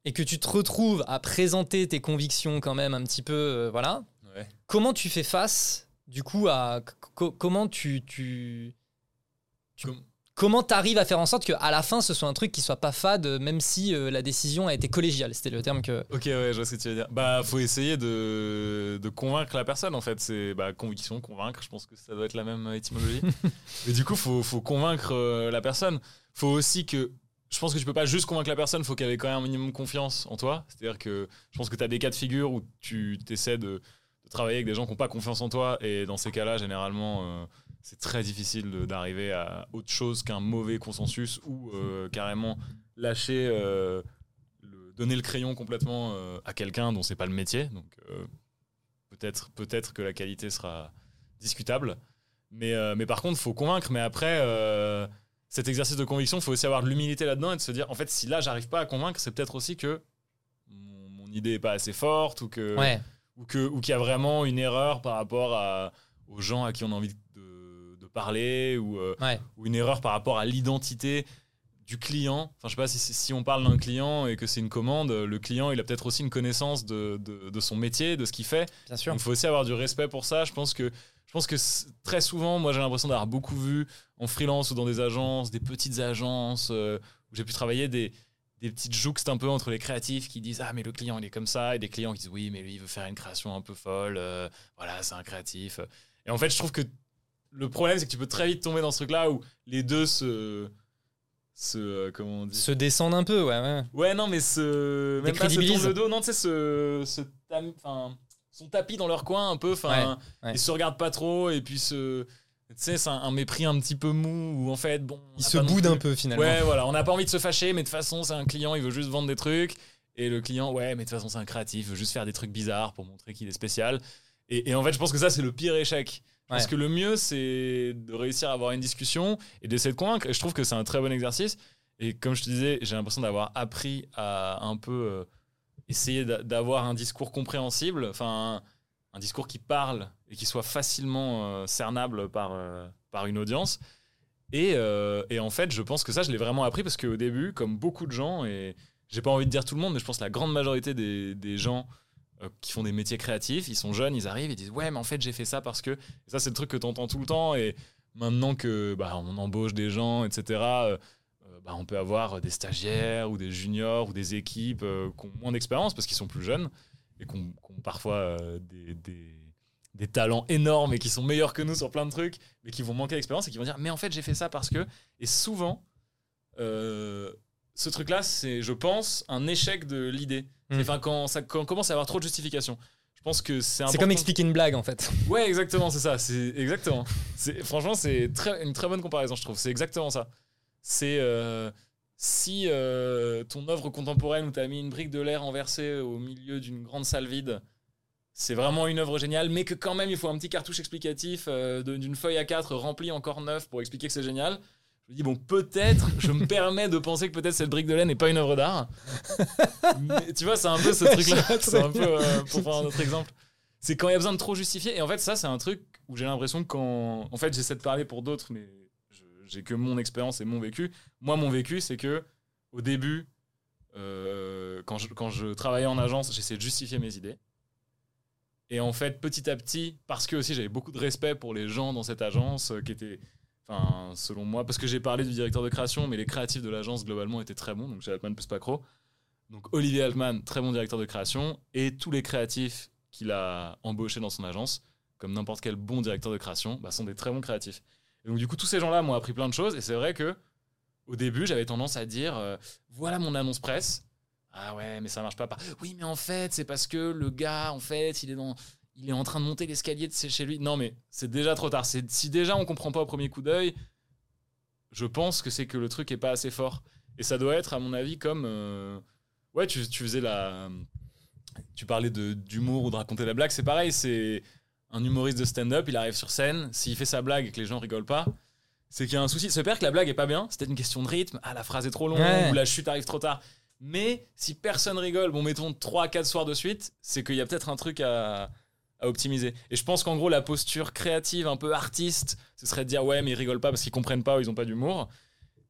et que tu te retrouves à présenter tes convictions quand même un petit peu, euh, voilà, comment tu fais face, du coup, à comment tu, tu, comment tu arrives à faire en sorte qu'à la fin, ce soit un truc qui soit pas fade, même si euh, la décision a été collégiale? C'était le terme que. Ok, ouais, je vois ce que tu veux dire. Bah, faut essayer de, de convaincre la personne, en fait. C'est bah, conviction, convaincre, je pense que ça doit être la même étymologie. Mais du coup, faut, faut convaincre euh, la personne. Faut aussi que. Je pense que tu peux pas juste convaincre la personne, faut qu'elle ait quand même un minimum confiance en toi. C'est-à-dire que je pense que tu as des cas de figure où tu essaies de, de, travailler avec des gens qui n'ont pas confiance en toi, et dans ces cas-là, généralement. Euh, c'est très difficile d'arriver à autre chose qu'un mauvais consensus ou euh, carrément lâcher, euh, le, donner le crayon complètement euh, à quelqu'un dont c'est pas le métier. Donc peut-être peut-être que la qualité sera discutable. Mais, mais par contre, il faut convaincre. Mais après, cet exercice de conviction, il faut aussi avoir de l'humilité là-dedans et de se dire, en fait, si là, j'arrive pas à convaincre, c'est peut-être aussi que mon, idée est pas assez forte ou que... Ou qu'il ou qu'il y a vraiment une erreur par rapport à, aux gens à qui on a envie de parler ou, euh, ou une erreur par rapport à l'identité du client. Enfin, je sais pas si, si on parle d'un client et que c'est une commande, le client, il a peut-être aussi une connaissance de, de, son métier, de ce qu'il fait. Bien sûr. Il faut aussi avoir du respect pour ça. Je pense que, je pense que très souvent, moi, j'ai l'impression d'avoir beaucoup vu en freelance ou dans des agences, des petites agences euh, où j'ai pu travailler des, des petites jouxtes un peu entre les créatifs qui disent ah mais le client il est comme ça et des clients qui disent oui mais lui il veut faire une création un peu folle euh, voilà c'est un créatif et en fait je trouve que le problème, c'est que tu peux très vite tomber dans ce truc-là où les deux se. se euh, comment on dit Se descendent un peu, ouais. Ouais, ouais non, mais se. Même pas se tournent le dos, non, tu sais, se. se enfin, son tapis dans leur coin un peu, enfin. Ils se regardent pas trop et puis se. Tu sais, c'est un, mépris un petit peu mou où en fait, bon. Ils se boudent un peu finalement. Ouais, voilà, on n'a pas envie de se fâcher, mais de toute façon, c'est un client, il veut juste vendre des trucs. Et le client, ouais, mais de toute façon, c'est un créatif, il veut juste faire des trucs bizarres pour montrer qu'il est spécial. Et, et, en fait, je pense que ça, c'est le pire échec. Parce que le mieux, c'est de réussir à avoir une discussion et d'essayer de convaincre. Et je trouve que c'est un très bon exercice. Et comme je te disais, j'ai l'impression d'avoir appris à un peu euh, essayer d'avoir un discours compréhensible, enfin un, discours qui parle et qui soit facilement euh, cernable par, euh, par une audience. Et, et, en fait, je pense que ça, je l'ai vraiment appris parce qu'au début, comme beaucoup de gens, et j'ai pas envie de dire tout le monde, mais je pense que la grande majorité des, des gens euh, qui font des métiers créatifs, ils sont jeunes, ils arrivent, ils disent ouais mais en fait j'ai fait ça parce que ça c'est le truc que tu entends tout le temps et maintenant que bah, on embauche des gens etc euh, euh, bah, on peut avoir des stagiaires ou des juniors ou des équipes qui ont moins d'expérience parce qu'ils sont plus jeunes et qui ont, parfois des, talents énormes et qui sont meilleurs que nous sur plein de trucs mais qui vont manquer d'expérience et qui vont dire mais en fait j'ai fait ça parce que et souvent ce truc-là, c'est, je pense, un échec de l'idée. Hmm. Enfin, quand, ça, quand on commence à avoir trop de justification. Je pense que c'est C'est comme expliquer une blague, en fait. Ouais, exactement, c'est ça. C'est exactement. Franchement, c'est très, une très bonne comparaison, je trouve. C'est exactement ça. C'est, euh, si euh, ton œuvre contemporaine où tu as mis une brique de l'air renversée au milieu d'une grande salle vide, c'est vraiment une œuvre géniale, mais que quand même il faut un petit cartouche explicatif euh, d'une feuille A4 remplie encore neuf pour expliquer que c'est génial. Je me dis, bon, peut-être, je me permets de penser que peut-être cette brique de laine n'est pas une œuvre d'art. Mais tu vois, c'est un peu ce truc-là. C'est un peu, euh, pour prendre un autre exemple. C'est quand il y a besoin de trop justifier. Et en fait, ça, c'est un truc où j'ai l'impression que quand. En fait, j'essaie de parler pour d'autres, mais j'ai que mon expérience et mon vécu. Moi, mon vécu, c'est que au début, euh, quand, je, quand je travaillais en agence, j'essayais de justifier mes idées. Et en fait, petit à petit, parce que aussi j'avais beaucoup de respect pour les gens dans cette agence euh, qui étaient, enfin, selon moi, parce que j'ai parlé du directeur de création, mais les créatifs de l'agence globalement étaient très bons, donc chez Altman plus Pacro. Donc Olivier Altman, très bon directeur de création, et tous les créatifs qu'il a embauchés dans son agence, comme n'importe quel bon directeur de création, bah, sont des très bons créatifs. Et donc du coup, tous ces gens-là m'ont appris plein de choses, et c'est vrai que au début, j'avais tendance à dire, euh, voilà mon annonce presse. Ah ouais, mais ça marche pas. Oui, mais en fait, c'est parce que le gars, en fait, il est dans, il est en train de monter l'escalier de chez lui. Non, mais c'est déjà trop tard. Si déjà on comprend pas au premier coup d'œil, je pense que c'est que le truc est pas assez fort. Et ça doit être, à mon avis, comme euh, ouais, tu, tu faisais la, tu parlais d'humour ou de raconter la blague. C'est pareil. C'est un humoriste de stand-up. Il arrive sur scène. S'il fait sa blague et que les gens rigolent pas. C'est qu'il y a un souci. C'est pire que la blague est pas bien. C'était une question de rythme. Ah, la phrase est trop longue Ouais. ou la chute arrive trop tard. Mais si personne rigole, bon, mettons 3-4 soirs de suite, c'est qu'il y a peut-être un truc à, à optimiser. Et je pense qu'en gros, la posture créative, un peu artiste, ce serait de dire ouais, mais ils rigolent pas parce qu'ils comprennent pas ou ils ont pas d'humour.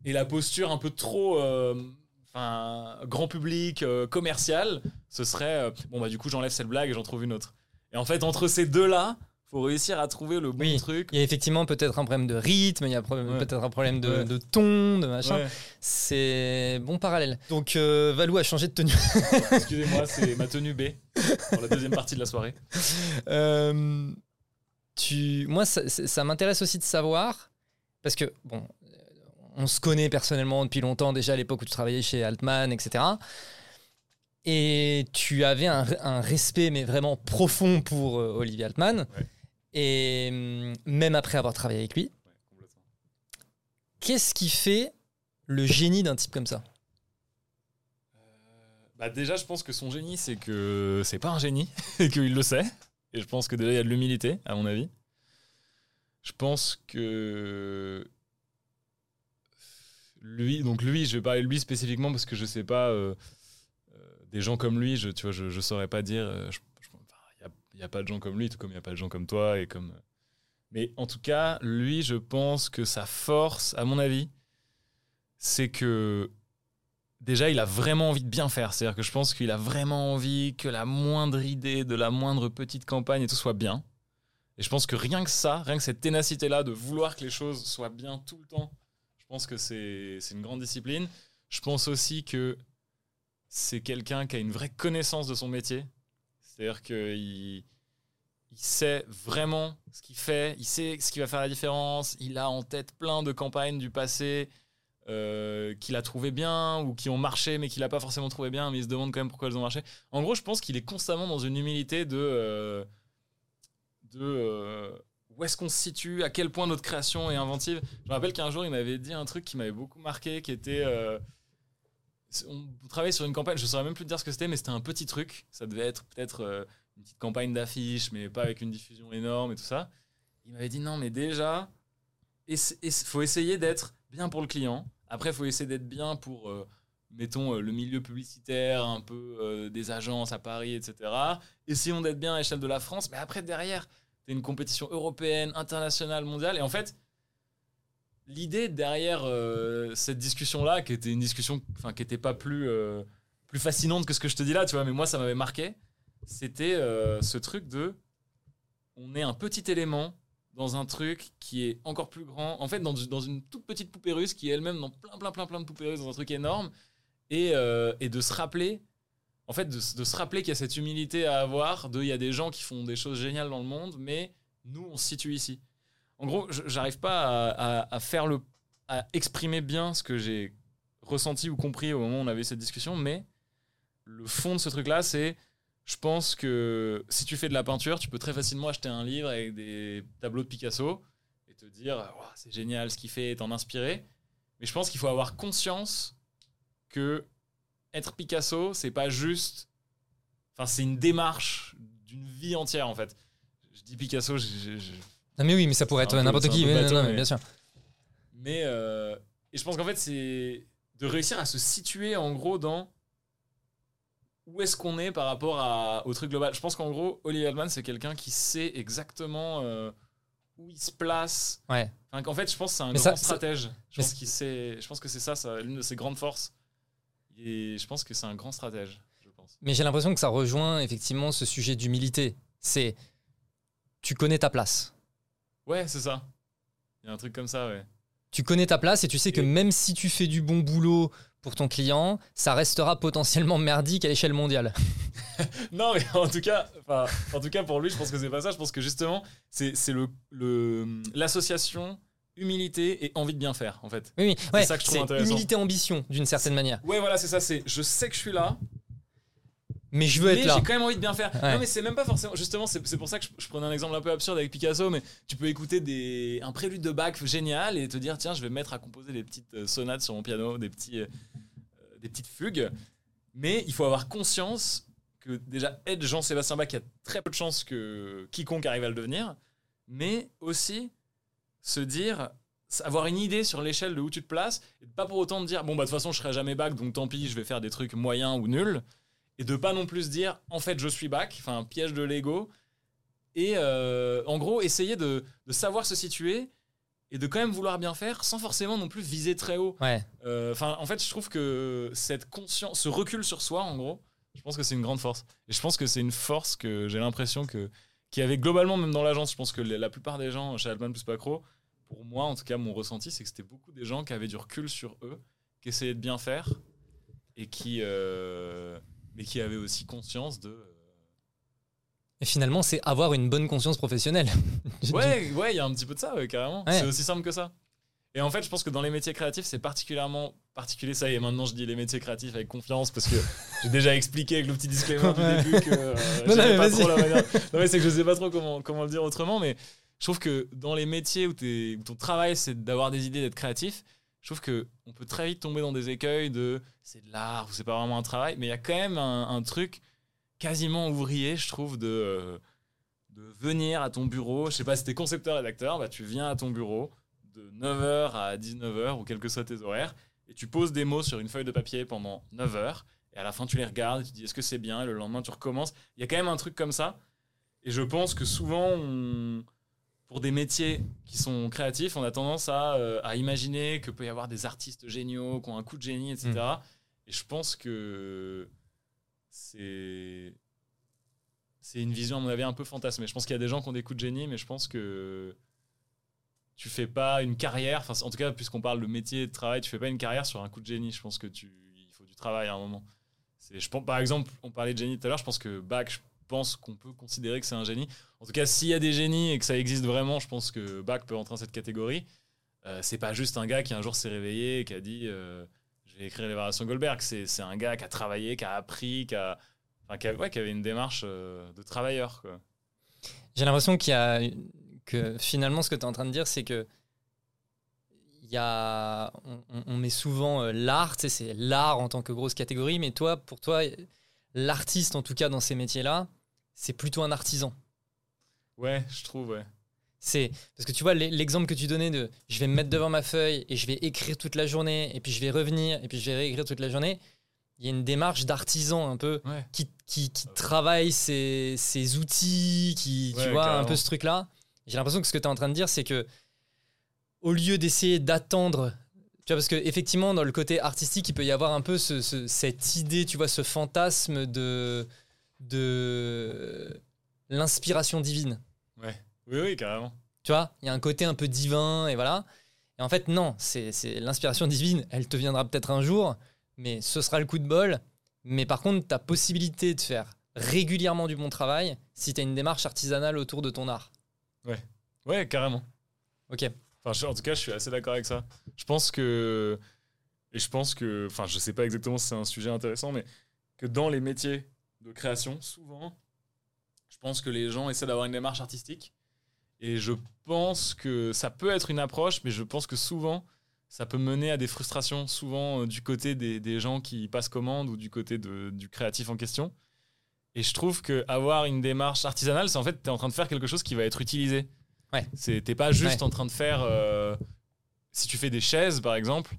Et la posture un peu trop euh, grand public, euh, commercial, ce serait euh, bon, bah du coup, j'enlève cette blague et j'en trouve une autre. Et en fait, entre ces deux-là, faut réussir à trouver le bon Oui. truc. Il y a effectivement peut-être un problème de rythme, il y a Ouais. peut-être un problème de, Ouais. de ton, de machin. Ouais. C'est bon parallèle. Donc euh, Valou a changé de tenue. Excusez-moi, c'est ma tenue B pour la deuxième partie de la soirée. Euh, tu, moi, ça, m'intéresse aussi de savoir, parce que, bon, on se connaît personnellement depuis longtemps, déjà à l'époque où tu travaillais chez Altman, etc. Et tu avais un, un respect, mais vraiment profond pour euh, Olivier Altman. Et hum, même après avoir travaillé avec lui, Ouais, qu'est-ce qui fait le génie d'un type comme ça? Bah déjà, je pense que son génie, c'est que c'est pas un génie et qu'il le sait. Et je pense que déjà, il y a de l'humilité, à mon avis. Je pense que lui, donc lui, je vais parler de lui spécifiquement parce que je sais pas euh, euh, des gens comme lui. Je, tu vois, je, je saurais pas dire. euh, je- n'y a, pas de gens comme lui, tout comme il n'y a pas de gens comme toi et comme. Mais en tout cas, lui, je pense que sa force, à mon avis, c'est que déjà, il a vraiment envie de bien faire. C'est-à-dire que je pense qu'il a vraiment envie que la moindre idée de la moindre petite campagne et tout soit bien. Et je pense que rien que ça, rien que cette ténacité-là de vouloir que les choses soient bien tout le temps, je pense que c'est c'est une grande discipline. Je pense aussi que c'est quelqu'un qui a une vraie connaissance de son métier. C'est-à-dire qu'il il sait vraiment ce qu'il fait, il sait ce qui va faire la différence, il a en tête plein de campagnes du passé euh, qu'il a trouvé bien ou qui ont marché mais qu'il n'a pas forcément trouvé bien mais il se demande quand même pourquoi elles ont marché. En gros, je pense qu'il est constamment dans une humilité de, euh, de euh, où est-ce qu'on se situe, à quel point notre création est inventive. Je me rappelle qu'un jour, il m'avait dit un truc qui m'avait beaucoup marqué, qui était... on travaillait sur une campagne, je saurais même plus dire ce que c'était, mais c'était un petit truc. Ça devait être peut-être euh, une petite campagne d'affiches, mais pas avec une diffusion énorme et tout ça. Il m'avait dit non, mais déjà, il faut essayer d'être bien pour le client. Après, il faut essayer d'être bien pour, euh, mettons, euh, le milieu publicitaire, un peu des agences à Paris, etc. Essayons d'être bien à l'échelle de la France, mais après, derrière, tu une compétition européenne, internationale, mondiale. Et en fait, l'idée derrière euh, cette discussion-là, qui était une discussion enfin, qui n'était pas plus, euh, plus fascinante que ce que je te dis là, tu vois, mais moi, ça m'avait marqué, c'était euh, ce truc de on est un petit élément dans un truc qui est encore plus grand, en fait, dans, dans une toute petite poupée russe qui est elle-même dans plein, plein, plein, plein de poupées russes, dans un truc énorme, et, et de se rappeler, en fait, de se rappeler qu'il y a cette humilité à avoir, de il y a des gens qui font des choses géniales dans le monde, mais nous, on se situe ici. En gros, j'arrive pas à, faire le, à exprimer bien ce que j'ai ressenti ou compris au moment où on avait cette discussion, mais le fond de ce truc-là, c'est je pense que si tu fais de la peinture, tu peux très facilement acheter un livre avec des tableaux de Picasso et te dire c'est génial ce qu'il fait, t'en inspirer. Mais je pense qu'il faut avoir conscience que être Picasso, c'est pas juste. Enfin, c'est une démarche d'une vie entière, en fait. Je dis Picasso, je- Non, mais oui, mais ça pourrait être n'importe qui. mais non, bateau, non, mais mais- bien sûr. Mais euh, et je pense qu'en fait, c'est de réussir à se situer en gros dans où est-ce qu'on est par rapport à, au truc global. Je pense qu'en gros, Olivier Altman, c'est quelqu'un qui sait exactement euh, où il se place. Ouais. Enfin, qu'en fait, je pense que c'est un Mais grand ça- ça- stratège. Je pense, sait, je pense que c'est ça, ça l'une de ses grandes forces. Et je pense que c'est un grand stratège. Je pense. Mais j'ai l'impression que ça rejoint effectivement ce sujet d'humilité. C'est tu connais ta place. Ouais, c'est ça. Il y a un truc comme ça, ouais. Tu connais ta place et tu sais que Et- même si tu fais du bon boulot pour ton client, ça restera potentiellement merdique à l'échelle mondiale. Non, mais en tout cas, en tout cas pour lui, je pense que c'est pas ça. Je pense que justement, c'est c'est le le- l'association humilité et envie de bien faire, en fait. Oui, oui, ouais, ça que je trouve c'est intéressant. humilité-ambition d'une certaine manière. Ouais, voilà, c'est ça. C'est je sais que je suis là, Mais je veux mais être là. j'ai quand même envie de bien faire. Ouais. Non, mais c'est même pas forcément. Justement, c'est pour ça que je, je prenais un exemple un peu absurde avec Picasso, mais tu peux écouter des, un prélude de Bach génial et te dire tiens, je vais me mettre à composer des petites euh, sonates sur mon piano, des petits, euh, euh, des petites fugues. Mais il faut avoir conscience que déjà être Jean-Sébastien Bach, il y a très peu de chances que quiconque arrive à le devenir, mais aussi se dire avoir une idée sur l'échelle de où tu te places et pas pour autant te dire bon bah de toute façon je serai jamais Bach donc tant pis je vais faire des trucs moyens ou nuls et de pas non plus se dire en fait je suis back, enfin un piège de l'ego, et euh, en gros essayer de, de savoir se situer et de quand même vouloir bien faire sans forcément non plus viser très haut. Ouais. Euh, Enfin en fait je trouve que cette conscience, ce recul sur soi en gros, je pense que c'est une grande force. Et je pense que c'est une force que j'ai l'impression que qu'il y avait globalement même dans l'agence, je pense que la plupart des gens chez Altman plus Pacro, pour moi en tout cas mon ressenti c'est que c'était beaucoup des gens qui avaient du recul sur eux, qui essayaient de bien faire et qui euh, mais qui avaient aussi conscience de euh, Et finalement, c'est avoir une bonne conscience professionnelle. ouais ouais il y a un petit peu de ça ouais, carrément. Ouais. c'est aussi simple que ça. Et en fait je pense que dans les métiers créatifs c'est particulièrement particulier ça y est maintenant je dis les métiers créatifs avec confiance parce que j'ai déjà expliqué avec le petit disclaimer du début que euh, Non, non, j'aimais mais pas trop la manière. Non mais c'est que je sais pas trop comment comment le dire autrement mais je trouve que dans les métiers où, t'es- où ton travail c'est d'avoir des idées d'être créatif je trouve que on peut très vite tomber dans des écueils de c'est de l'art ou c'est pas vraiment un travail mais il y a quand même un, truc quasiment ouvrier je trouve de euh, de venir à ton bureau. Je sais pas si t'es concepteur rédacteur bah tu viens à ton bureau de 9h à 19h ou quels que soient tes horaires et tu poses des mots sur une feuille de papier pendant 9 heures et à la fin tu les regardes tu te dis est-ce que c'est bien? Et le lendemain tu recommences. Il y a quand même un truc comme ça et je pense que souvent on- pour des métiers qui sont créatifs on a tendance à, euh, à imaginer que peut y avoir des artistes géniaux qui ont un coup de génie etc et je pense que c'est c'est une vision à mon avis un peu fantasmée je pense qu'il y a des gens qui ont des coups de génie mais je pense que tu fais pas une carrière, enfin en tout cas puisqu'on parle de métier de travail, tu fais pas une carrière sur un coup de génie. Je pense que tu, il faut du travail à un moment. Je pense, par exemple, on parlait de génie tout à l'heure. Je pense que Bach, je pense qu'on peut considérer que c'est un génie. En tout cas, s'il y a des génies et que ça existe vraiment, je pense que Bach peut entrer dans cette catégorie. Euh, c'est pas juste un gars qui un jour s'est réveillé et qui a dit euh, je vais écrire les variations Goldberg. C'est, un gars qui a travaillé, qui a appris, qui a, enfin, qui, avait une démarche euh, de travailleur. J'ai l'impression qu'il y que finalement ce que tu es en train de dire c'est que y a on, met souvent euh, l'art, c'est l'art en tant que grosse catégorie, mais toi pour toi l'artiste en tout cas dans ces métiers-là, c'est plutôt un artisan. Ouais, je trouve, ouais. C'est parce que tu vois l'e- l'exemple que tu donnais de je vais me mettre devant ma feuille et je vais écrire toute la journée et puis je vais revenir et puis je vais réécrire toute la journée. Il y a une démarche d'artisan un peu Ouais. qui, qui, qui travaille ses, ses outils, qui, tu Ouais, vois, un peu ce truc-là. J'ai l'impression que ce que tu es en train de dire, c'est que au lieu d'essayer d'attendre, tu vois, parce qu'effectivement, dans le côté artistique, il peut y avoir un peu ce- ce- cette idée, tu vois, ce fantasme de, de l'inspiration divine. Ouais. Oui, oui, carrément. Tu vois, il y a un côté un peu divin, et voilà. Et en fait, non, c'est c'est l'inspiration divine, elle te viendra peut-être un jour, mais ce sera le coup de bol. Mais par contre, ta possibilité de faire régulièrement du bon travail si tu as une démarche artisanale autour de ton art. Ouais, carrément. Ok. Enfin, je- en tout cas, je suis assez d'accord avec ça. Je pense que. Et je pense que. Enfin, je sais pas exactement si c'est un sujet intéressant, mais que dans les métiers de création, souvent, je pense que les gens essaient d'avoir une démarche artistique. Et je pense que ça peut être une approche, mais je pense que souvent, ça peut mener à des frustrations, souvent euh, du côté des, des gens qui passent commande ou du côté de- du créatif en question. Et je trouve que avoir une démarche artisanale, c'est en fait, tu es en train de faire quelque chose qui va être utilisé. Ouais. T'es pas juste Ouais. en train de faire. euh, si tu fais des chaises, par exemple,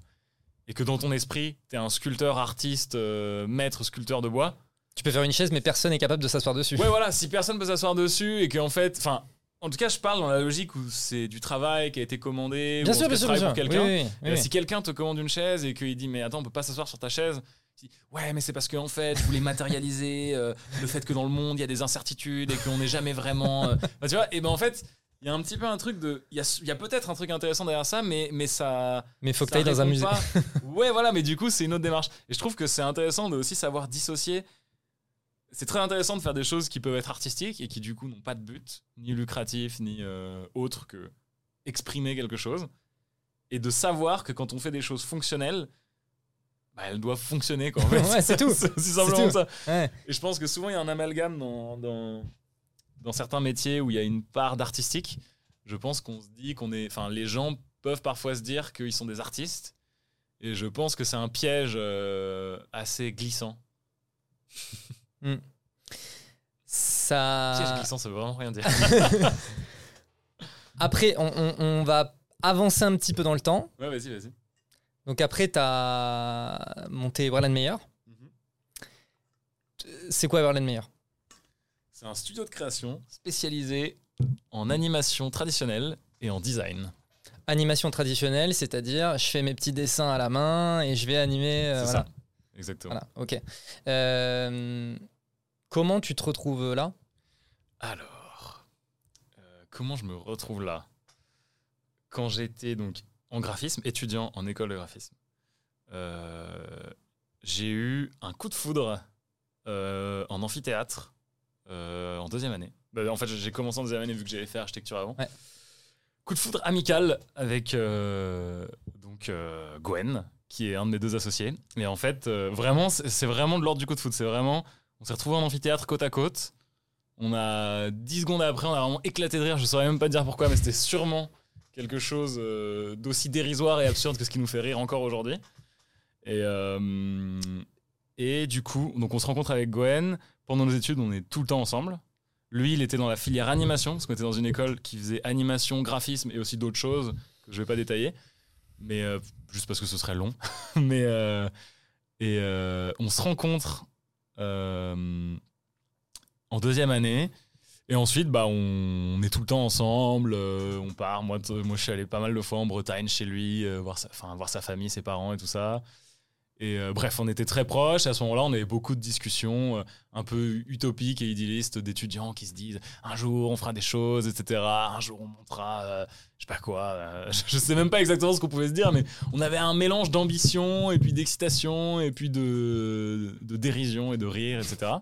et que dans ton esprit, tu es un sculpteur, artiste, euh, maître, sculpteur de bois, Tu peux faire une chaise, mais personne n'est capable de s'asseoir dessus. Ouais, voilà, si personne peut s'asseoir dessus et qu'en fait, enfin, en tout cas, je parle dans la logique où c'est du travail qui a été commandé, bien ou sûr, bien sûr, bien sûr. quelqu'un. Oui, oui, oui, Euh, oui. Si quelqu'un te commande une chaise et qu'il dit mais attends on peut pas s'asseoir sur ta chaise, ouais mais c'est parce que en fait je voulais matérialiser euh, le fait que dans le monde il y a des incertitudes et qu'on n'est jamais vraiment, euh, bah, tu vois et ben en fait il y a un petit peu un truc de, il y a, il y a peut-être un truc intéressant derrière ça mais mais ça Mais faut que tu ailles dans un musée. ouais, voilà, mais du coup, c'est une autre démarche. Et je trouve que c'est intéressant de aussi savoir dissocier. C'est très intéressant de faire des choses qui peuvent être artistiques et qui, du coup, n'ont pas de but, ni lucratif, ni euh, autre que exprimer quelque chose. Et de savoir que quand on fait des choses fonctionnelles, bah, elles doivent fonctionner, quoi. en fait. Ouais, c'est tout. c'est simplement tout. ça. Ouais. Et je pense que souvent, il y a un amalgame dans, dans, dans certains métiers où il y a une part d'artistique. Je pense qu'on se dit qu'on est. Enfin, les gens peuvent parfois se dire qu'ils sont des artistes. Et je pense que c'est un piège euh, assez glissant. Ça... Piège glissant, ça veut vraiment rien dire. Après, on, on- on va avancer un petit peu dans le temps. ouais, vas-y, vas-y. Donc après, tu as monté Werlen Meyer. Mhm. C'est quoi Werlen Meyer C'est un studio de création spécialisé en animation traditionnelle et en design. Animation traditionnelle, c'est-à-dire je fais mes petits dessins à la main et je vais animer. euh, c'est voilà. ça. Exactement. Voilà, ok. Euh, comment tu te retrouves là? Alors, euh, comment je me retrouve là? Quand j'étais donc en graphisme, étudiant en école de graphisme, euh, j'ai eu un coup de foudre euh, en amphithéâtre en deuxième année. Bah, en fait, j'ai commencé en deuxième année vu que j'avais fait architecture avant. Ouais. Coup de foudre amical avec donc Gwen, qui est un de mes deux associés. Et en fait, euh, vraiment, c'est vraiment de l'ordre du coup de foudre. C'est vraiment, on s'est retrouvés en amphithéâtre côte à côte. On a 10 secondes après, on a vraiment éclaté de rire. Je saurais même pas dire pourquoi, mais c'était sûrement quelque chose euh, d'aussi dérisoire et absurde que ce qui nous fait rire encore aujourd'hui. Et, euh, et du coup, donc on se rencontre avec Gwen. Pendant nos études, on est tout le temps ensemble. Lui, il était dans la filière animation, parce qu'on était dans une école qui faisait animation, graphisme et aussi d'autres choses que je vais pas détailler. Mais euh, juste parce que ce serait long. mais et on se rencontre en deuxième année. Et ensuite, bah, on, est tout le temps ensemble. euh, on part. Moi, je suis allé pas mal de fois en Bretagne chez lui, euh, voir sa famille, ses parents et tout ça. Et euh, bref, on était très proches. À ce moment-là, on avait beaucoup de discussions euh, un peu utopiques et idéalistes d'étudiants qui se disent un jour on fera des choses, etc. Un jour on montera, euh, je sais pas quoi. je sais même pas exactement ce qu'on pouvait se dire, mais on avait un mélange d'ambition et puis d'excitation et puis de, dérision et de rire, etc.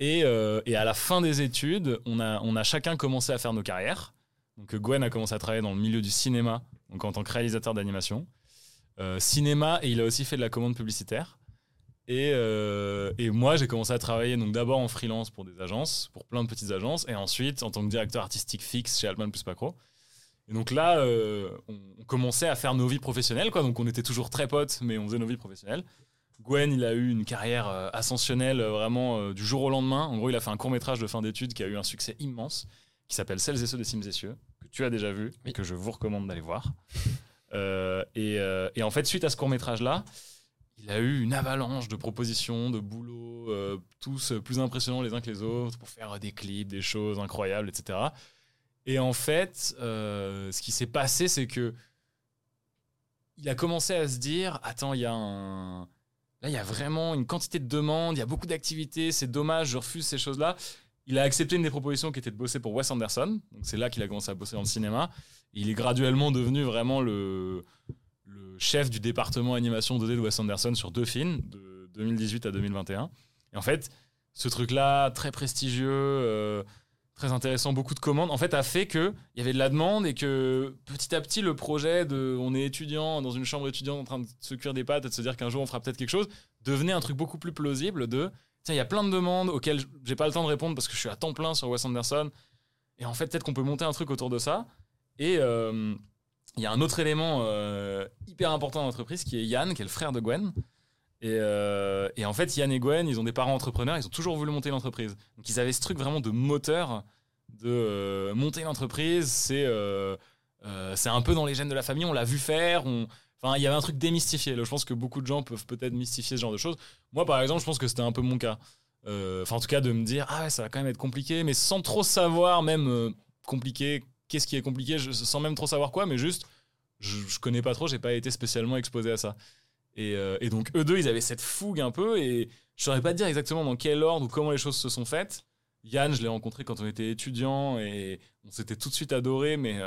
Et, et à la fin des études, on a, on a chacun commencé à faire nos carrières. Donc Gwen a commencé à travailler dans le milieu du cinéma, donc en tant que réalisateur d'animation. Euh, cinéma et il a aussi fait de la commande publicitaire. Et, euh, et moi, j'ai commencé à travailler donc d'abord en freelance pour des agences, pour plein de petites agences, et ensuite en tant que directeur artistique fixe chez Altman plus Macro. Et donc là, euh, on, on commençait à faire nos vies professionnelles, quoi. Donc on était toujours très potes, mais on faisait nos vies professionnelles. Gwen, il a eu une carrière euh, ascensionnelle vraiment du jour au lendemain. En gros, il a fait un court métrage de fin d'études qui a eu un succès immense, qui s'appelle Celles et ceux des cimes et cieux, que tu as déjà vu et Oui. que je vous recommande d'aller voir. Euh, et, euh, et en fait, suite à ce court métrage-là, il a eu une avalanche de propositions, de boulots, euh, tous plus impressionnants les uns que les autres, pour faire des clips, des choses incroyables, etc. Et en fait, ce qui s'est passé, c'est que il a commencé à se dire attends, il y a un. Là, il y a vraiment une quantité de demandes, il y a beaucoup d'activités, c'est dommage, je refuse ces choses-là. Il a accepté une des propositions qui était de bosser pour Wes Anderson. Donc, c'est là qu'il a commencé à bosser dans le cinéma. Il est graduellement devenu vraiment le, chef du département animation 2D de Wes Anderson sur deux films, de 2018 à 2021. Et en fait, ce truc-là, très prestigieux, euh, très intéressant, beaucoup de commandes, en fait, a fait qu'il y avait de la demande et que petit à petit, le projet de on est étudiant dans une chambre étudiante en train de se cuire des pattes et de se dire qu'un jour on fera peut-être quelque chose, devenait un truc beaucoup plus plausible de tiens, il y a plein de demandes auxquelles j'ai pas le temps de répondre parce que je suis à temps plein sur Wes Anderson. Et en fait, peut-être qu'on peut monter un truc autour de ça. Et, euh, il y a un autre élément euh, hyper important dans l'entreprise qui est Yann, qui est le frère de Gwen. Et, euh, et en fait, Yann et Gwen, ils ont des parents entrepreneurs, ils ont toujours voulu monter l'entreprise. Donc ils avaient ce truc vraiment de moteur, de monter une entreprise, c'est c'est un peu dans les gènes de la famille, on l'a vu faire. Il y avait un truc démystifié. Je pense que beaucoup de gens peuvent peut-être mystifier ce genre de choses. Moi, par exemple, je pense que c'était un peu mon cas. Euh, Enfin, en tout cas, de me dire, ah ouais, ça va quand même être compliqué, mais sans trop savoir, même euh, compliqué, qu'est-ce qui est compliqué, sans même trop savoir quoi, mais juste, je, je connais pas trop, j'ai pas été spécialement exposé à ça. Et, euh, donc, eux deux, ils avaient cette fougue un peu, et je saurais pas dire exactement dans quel ordre ou comment les choses se sont faites. Yann, je l'ai rencontré quand on était étudiant, et on s'était tout de suite adoré, mais,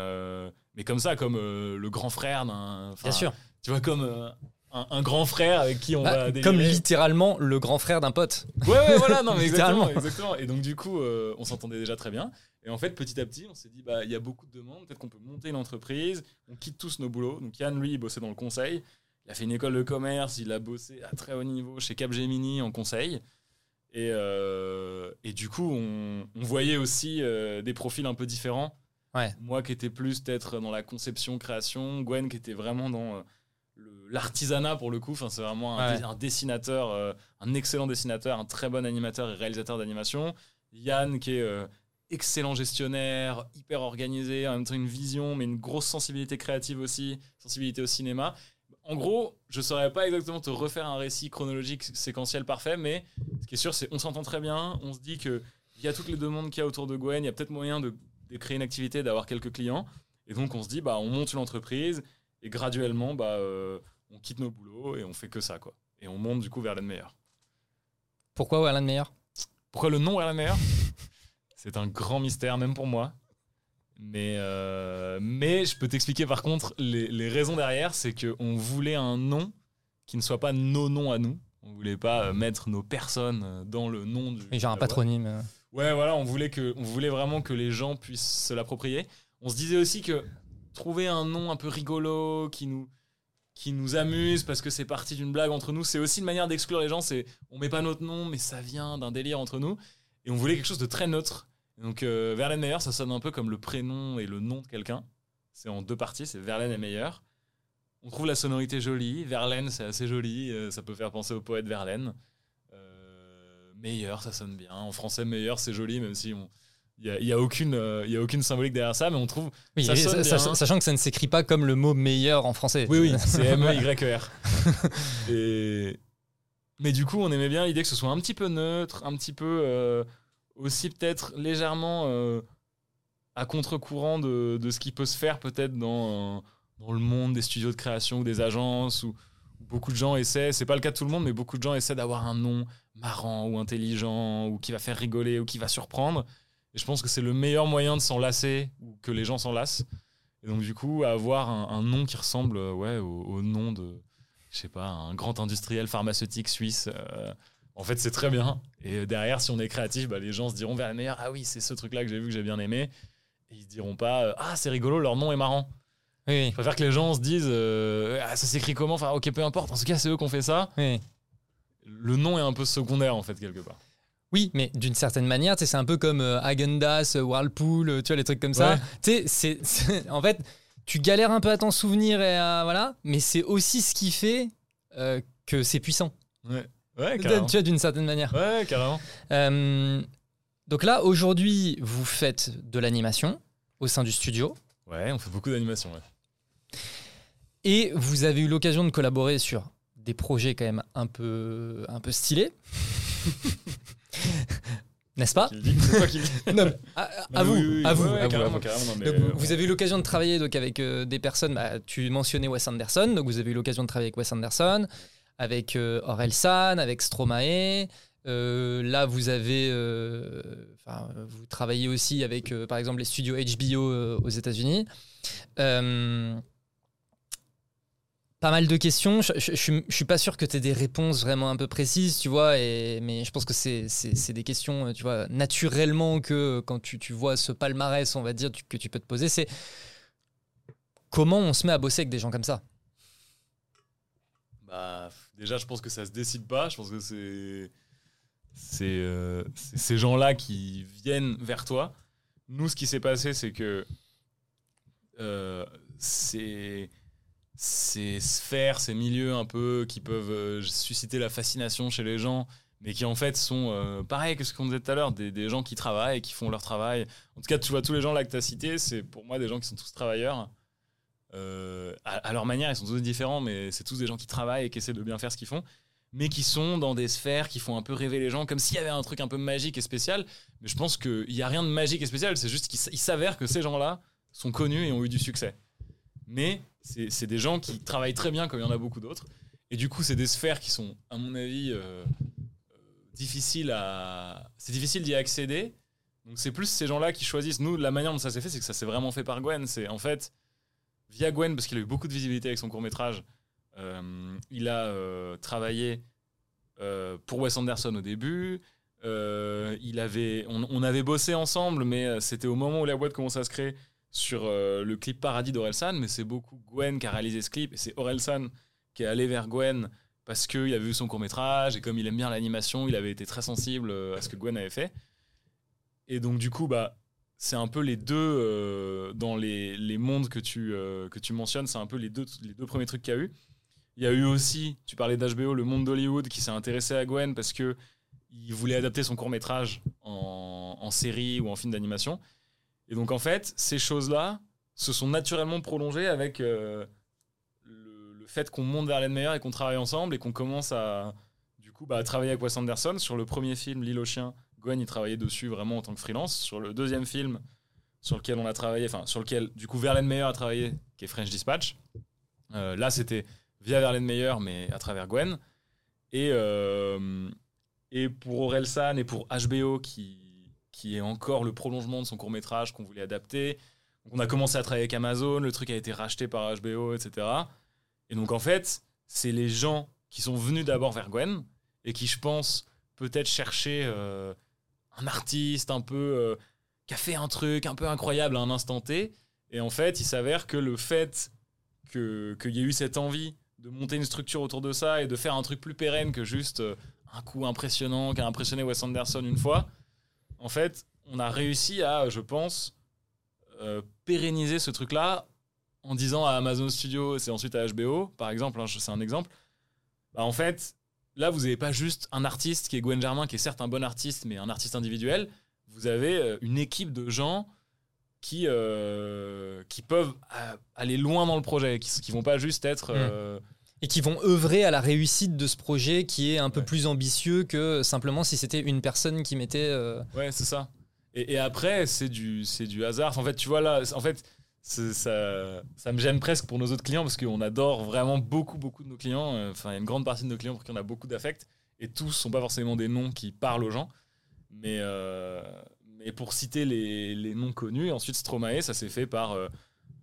mais comme ça, comme le grand frère d'un. Bien sûr. Tu vois, comme euh, un, un grand frère avec qui on Bah, va comme délirer. littéralement le grand frère d'un pote. Ouais, ouais, voilà, non, mais exactement, exactement. Et donc, du coup, euh, on s'entendait déjà très bien. Et en fait, petit à petit, on s'est dit, bah, il y a beaucoup de demandes, peut-être qu'on peut monter une entreprise. On quitte tous nos boulots. Donc, Yann, lui, il bossait dans le conseil. Il a fait une école de commerce, il a bossé à très haut niveau chez Capgemini en conseil. Et, euh, et du coup, on, on voyait aussi euh, des profils un peu différents. Ouais. Moi qui étais plus peut-être dans la conception, création, Gwen qui était vraiment dans l'artisanat pour le coup. Enfin, c'est vraiment un, Ouais. dé- un dessinateur, euh, un excellent dessinateur, un très bon animateur et réalisateur d'animation. Yann qui est euh, excellent gestionnaire, hyper organisé, en même temps une vision, mais une grosse sensibilité créative aussi, sensibilité au cinéma. En gros, je saurais pas exactement te refaire un récit chronologique séquentiel parfait, mais ce qui est sûr, c'est on s'entend très bien. On se dit que il y a toutes les demandes qu'il y a autour de Gwen, il y a peut-être moyen de, de créer une activité, d'avoir quelques clients. Et donc on se dit, bah on monte une entreprise et graduellement, bah euh, on quitte nos boulots et on fait que ça quoi. Et on monte du coup vers la meilleure. Pourquoi Werland Meyer Pourquoi le nom vers la meilleure C'est un grand mystère même pour moi. Mais, euh, mais je peux t'expliquer par contre les, les raisons derrière, c'est qu'on voulait un nom qui ne soit pas nos noms à nous. On voulait pas euh, mettre nos personnes euh, dans le nom du. Genre un de patronyme. Ouais, voilà, on voulait, que, on voulait vraiment que les gens puissent se l'approprier. On se disait aussi que trouver un nom un peu rigolo qui nous, qui nous amuse parce que c'est parti d'une blague entre nous, c'est aussi une manière d'exclure les gens. C'est on met pas notre nom, mais ça vient d'un délire entre nous. Et on voulait quelque chose de très neutre. Donc, euh, Verlaine Meyer, ça sonne un peu comme le prénom et le nom de quelqu'un. C'est en deux parties, c'est Verlaine et Meyer. On trouve la sonorité jolie. Verlaine, c'est assez joli. euh, ça peut faire penser au poète Verlaine. Euh, meilleur, ça sonne bien. En français, meilleur, c'est joli, même si on. Il n'y a, aucune, euh, y a aucune symbolique derrière ça, mais on trouve. Oui, Ça et sonne sa- bien. sachant que ça ne s'écrit pas comme le mot meilleur en français. Oui, oui, c'est M-E-Y-E-R. Et... Mais du coup, on aimait bien l'idée que ce soit un petit peu neutre, un petit peu euh, aussi peut-être légèrement euh, à contre-courant de, de ce qui peut se faire peut-être dans, euh, dans le monde des studios de création ou des agences où beaucoup de gens essaient, c'est pas le cas de tout le monde, mais beaucoup de gens essaient d'avoir un nom marrant ou intelligent ou qui va faire rigoler ou qui va surprendre. Et je pense que c'est le meilleur moyen de s'en lasser ou que les gens s'en lassent. Et donc, du coup, avoir un, un nom qui ressemble euh, ouais, au, au nom de, je sais pas, un grand industriel pharmaceutique suisse, euh, en fait, c'est très bien. Et derrière, si on est créatif, bah, les gens se diront vers la meilleure Ah oui, c'est ce truc-là que j'ai vu, que j'ai bien aimé. Et ils se diront pas euh, Ah, c'est rigolo, leur nom est marrant. Oui, Je préfère que les gens se disent euh, Ah, ça s'écrit comment? Enfin, ok, peu importe. En tout cas, c'est eux qui ont fait ça. oui. Le nom est un peu secondaire, en fait, quelque part. Oui, mais d'une certaine manière, tu c'est un peu comme euh, Häagen-Dazs, euh, Whirlpool, euh, tu vois, les trucs comme ça. Ouais. Tu sais, c'est- en fait, tu galères un peu à t'en souvenir et à, voilà, mais c'est aussi ce qui fait euh, que c'est puissant. Ouais, ouais Tu carrément. vois, d'une certaine manière. Ouais, carrément. Donc là, aujourd'hui, vous faites de l'animation au sein du studio Ouais, on fait beaucoup d'animation. Ouais. et vous avez eu l'occasion de collaborer sur des projets quand même un peu, un peu stylés. N'est-ce pas à, vous, à vous, euh, vous avez eu l'occasion de travailler donc, avec euh, des personnes, bah, tu mentionnais Wes Anderson, donc vous avez eu l'occasion de travailler avec Wes Anderson, avec euh, Aurel San, avec Stromae. Euh, là, vous avez, vous travaillez aussi avec, par exemple, les studios HBO aux États-Unis. Euh, pas mal de questions. Je, je, suis- pas sûr que tu aies des réponses vraiment un peu précises, tu vois, mais je pense que c'est c'est- c'est des questions, tu vois, naturellement que euh, quand tu, vois ce palmarès, on va dire, que tu peux te poser, c'est comment on se met à bosser avec des gens comme ça? Bah, déjà, je pense que ça se décide pas. Je pense que c'est c'est euh, c'est ces gens-là qui viennent vers toi. Nous, ce qui s'est passé, c'est que euh, ces, ces sphères, ces milieux un peu qui peuvent euh, susciter la fascination chez les gens, mais qui en fait sont euh, pareil que ce qu'on disait tout à l'heure, des, gens qui travaillent, qui font leur travail. En tout cas, tu vois, tous les gens là que tu as cités, c'est pour moi des gens qui sont tous travailleurs. Euh, à, à leur manière, ils sont tous différents, mais c'est tous des gens qui travaillent et qui essaient de bien faire ce qu'ils font, mais qui sont dans des sphères qui font un peu rêver les gens, comme s'il y avait un truc un peu magique et spécial. Mais je pense qu'il n'y a rien de magique et spécial, c'est juste qu'il s'avère que ces gens-là sont connus et ont eu du succès. Mais c'est des gens qui travaillent très bien, comme il y en a beaucoup d'autres. Et du coup, c'est des sphères qui sont, à mon avis, euh, euh, difficiles à. C'est difficile d'y accéder. Donc, c'est plus ces gens-là qui choisissent. Nous, la manière dont ça s'est fait, c'est que ça s'est vraiment fait par Gwen. C'est en fait, via Gwen, parce qu'il a eu beaucoup de visibilité avec son court-métrage, euh, il a travaillé pour Wes Anderson au début. Il avait, on, on avait bossé ensemble, mais c'était au moment où la boîte commençait à se créer sur euh, le clip Paradis d'Orelsan, mais c'est beaucoup Gwen qui a réalisé ce clip, et c'est Orelsan qui est allé vers Gwen parce qu'il avait vu son court métrage, et comme il aime bien l'animation, il avait été très sensible euh, à ce que Gwen avait fait. Et donc du coup, bah, c'est un peu les deux, euh, dans les, les mondes que tu, que tu mentionnes, c'est un peu les deux, les deux premiers trucs qu'il y a eu. Il y a eu aussi, tu parlais d'HBO, le monde d'Hollywood qui s'est intéressé à Gwen parce que il voulait adapter son court métrage en série ou en film d'animation. Et donc en fait, ces choses-là se sont naturellement prolongées avec euh, le, fait qu'on monte vers Meyer et qu'on travaille ensemble et qu'on commence à du coup bah, à travailler avec Wes Anderson sur le premier film L'île aux chiens. Gwen il travaillait dessus vraiment en tant que freelance. Sur le deuxième film sur lequel on a travaillé, enfin sur lequel du coup Verlaine Meyer a travaillé, qui est French Dispatch. Euh, là c'était via Verlaine Meyer mais à travers Gwen. Et, euh, et pour Orelsan et pour HBO qui, qui est encore le prolongement de son court métrage qu'on voulait adapter. On a commencé à travailler avec Amazon, le truc a été racheté par HBO, etc. Et donc en fait, c'est les gens qui sont venus d'abord vers Gwen et qui, je pense, peut-être cherchaient euh, un artiste un peu euh, qui a fait un truc un peu incroyable à un instant T. Et en fait, il s'avère que le fait que- qu'il y ait eu cette envie de monter une structure autour de ça et de faire un truc plus pérenne que juste euh, un coup impressionnant qui a impressionné Wes Anderson une fois, en fait, on a réussi à, je pense, euh, pérenniser ce truc-là en disant à Amazon Studios et ensuite à HBO, par exemple, hein, c'est un exemple. Bah, en fait, là, vous n'avez pas juste un artiste qui est Gwen Germain, qui est certes un bon artiste, mais un artiste individuel. Vous avez euh, une équipe de gens qui, euh, qui peuvent aller loin dans le projet, qui, qui vont pas juste être. euh, Et qui vont œuvrer à la réussite de ce projet qui est un peu Ouais. plus ambitieux que simplement si c'était une personne qui mettait. euh, Ouais, c'est ça. Et, et après, c'est du, c'est du hasard. En fait, tu vois là, en fait, ça, ça me gêne presque pour nos autres clients parce qu'on adore vraiment beaucoup, beaucoup de nos clients. Euh, Enfin, il y a une grande partie de nos clients pour qui on a beaucoup d'affect. Et tous sont pas forcément des noms qui parlent aux gens. Mais, euh, mais pour citer les, les noms connus, ensuite Stromae, ça s'est fait par,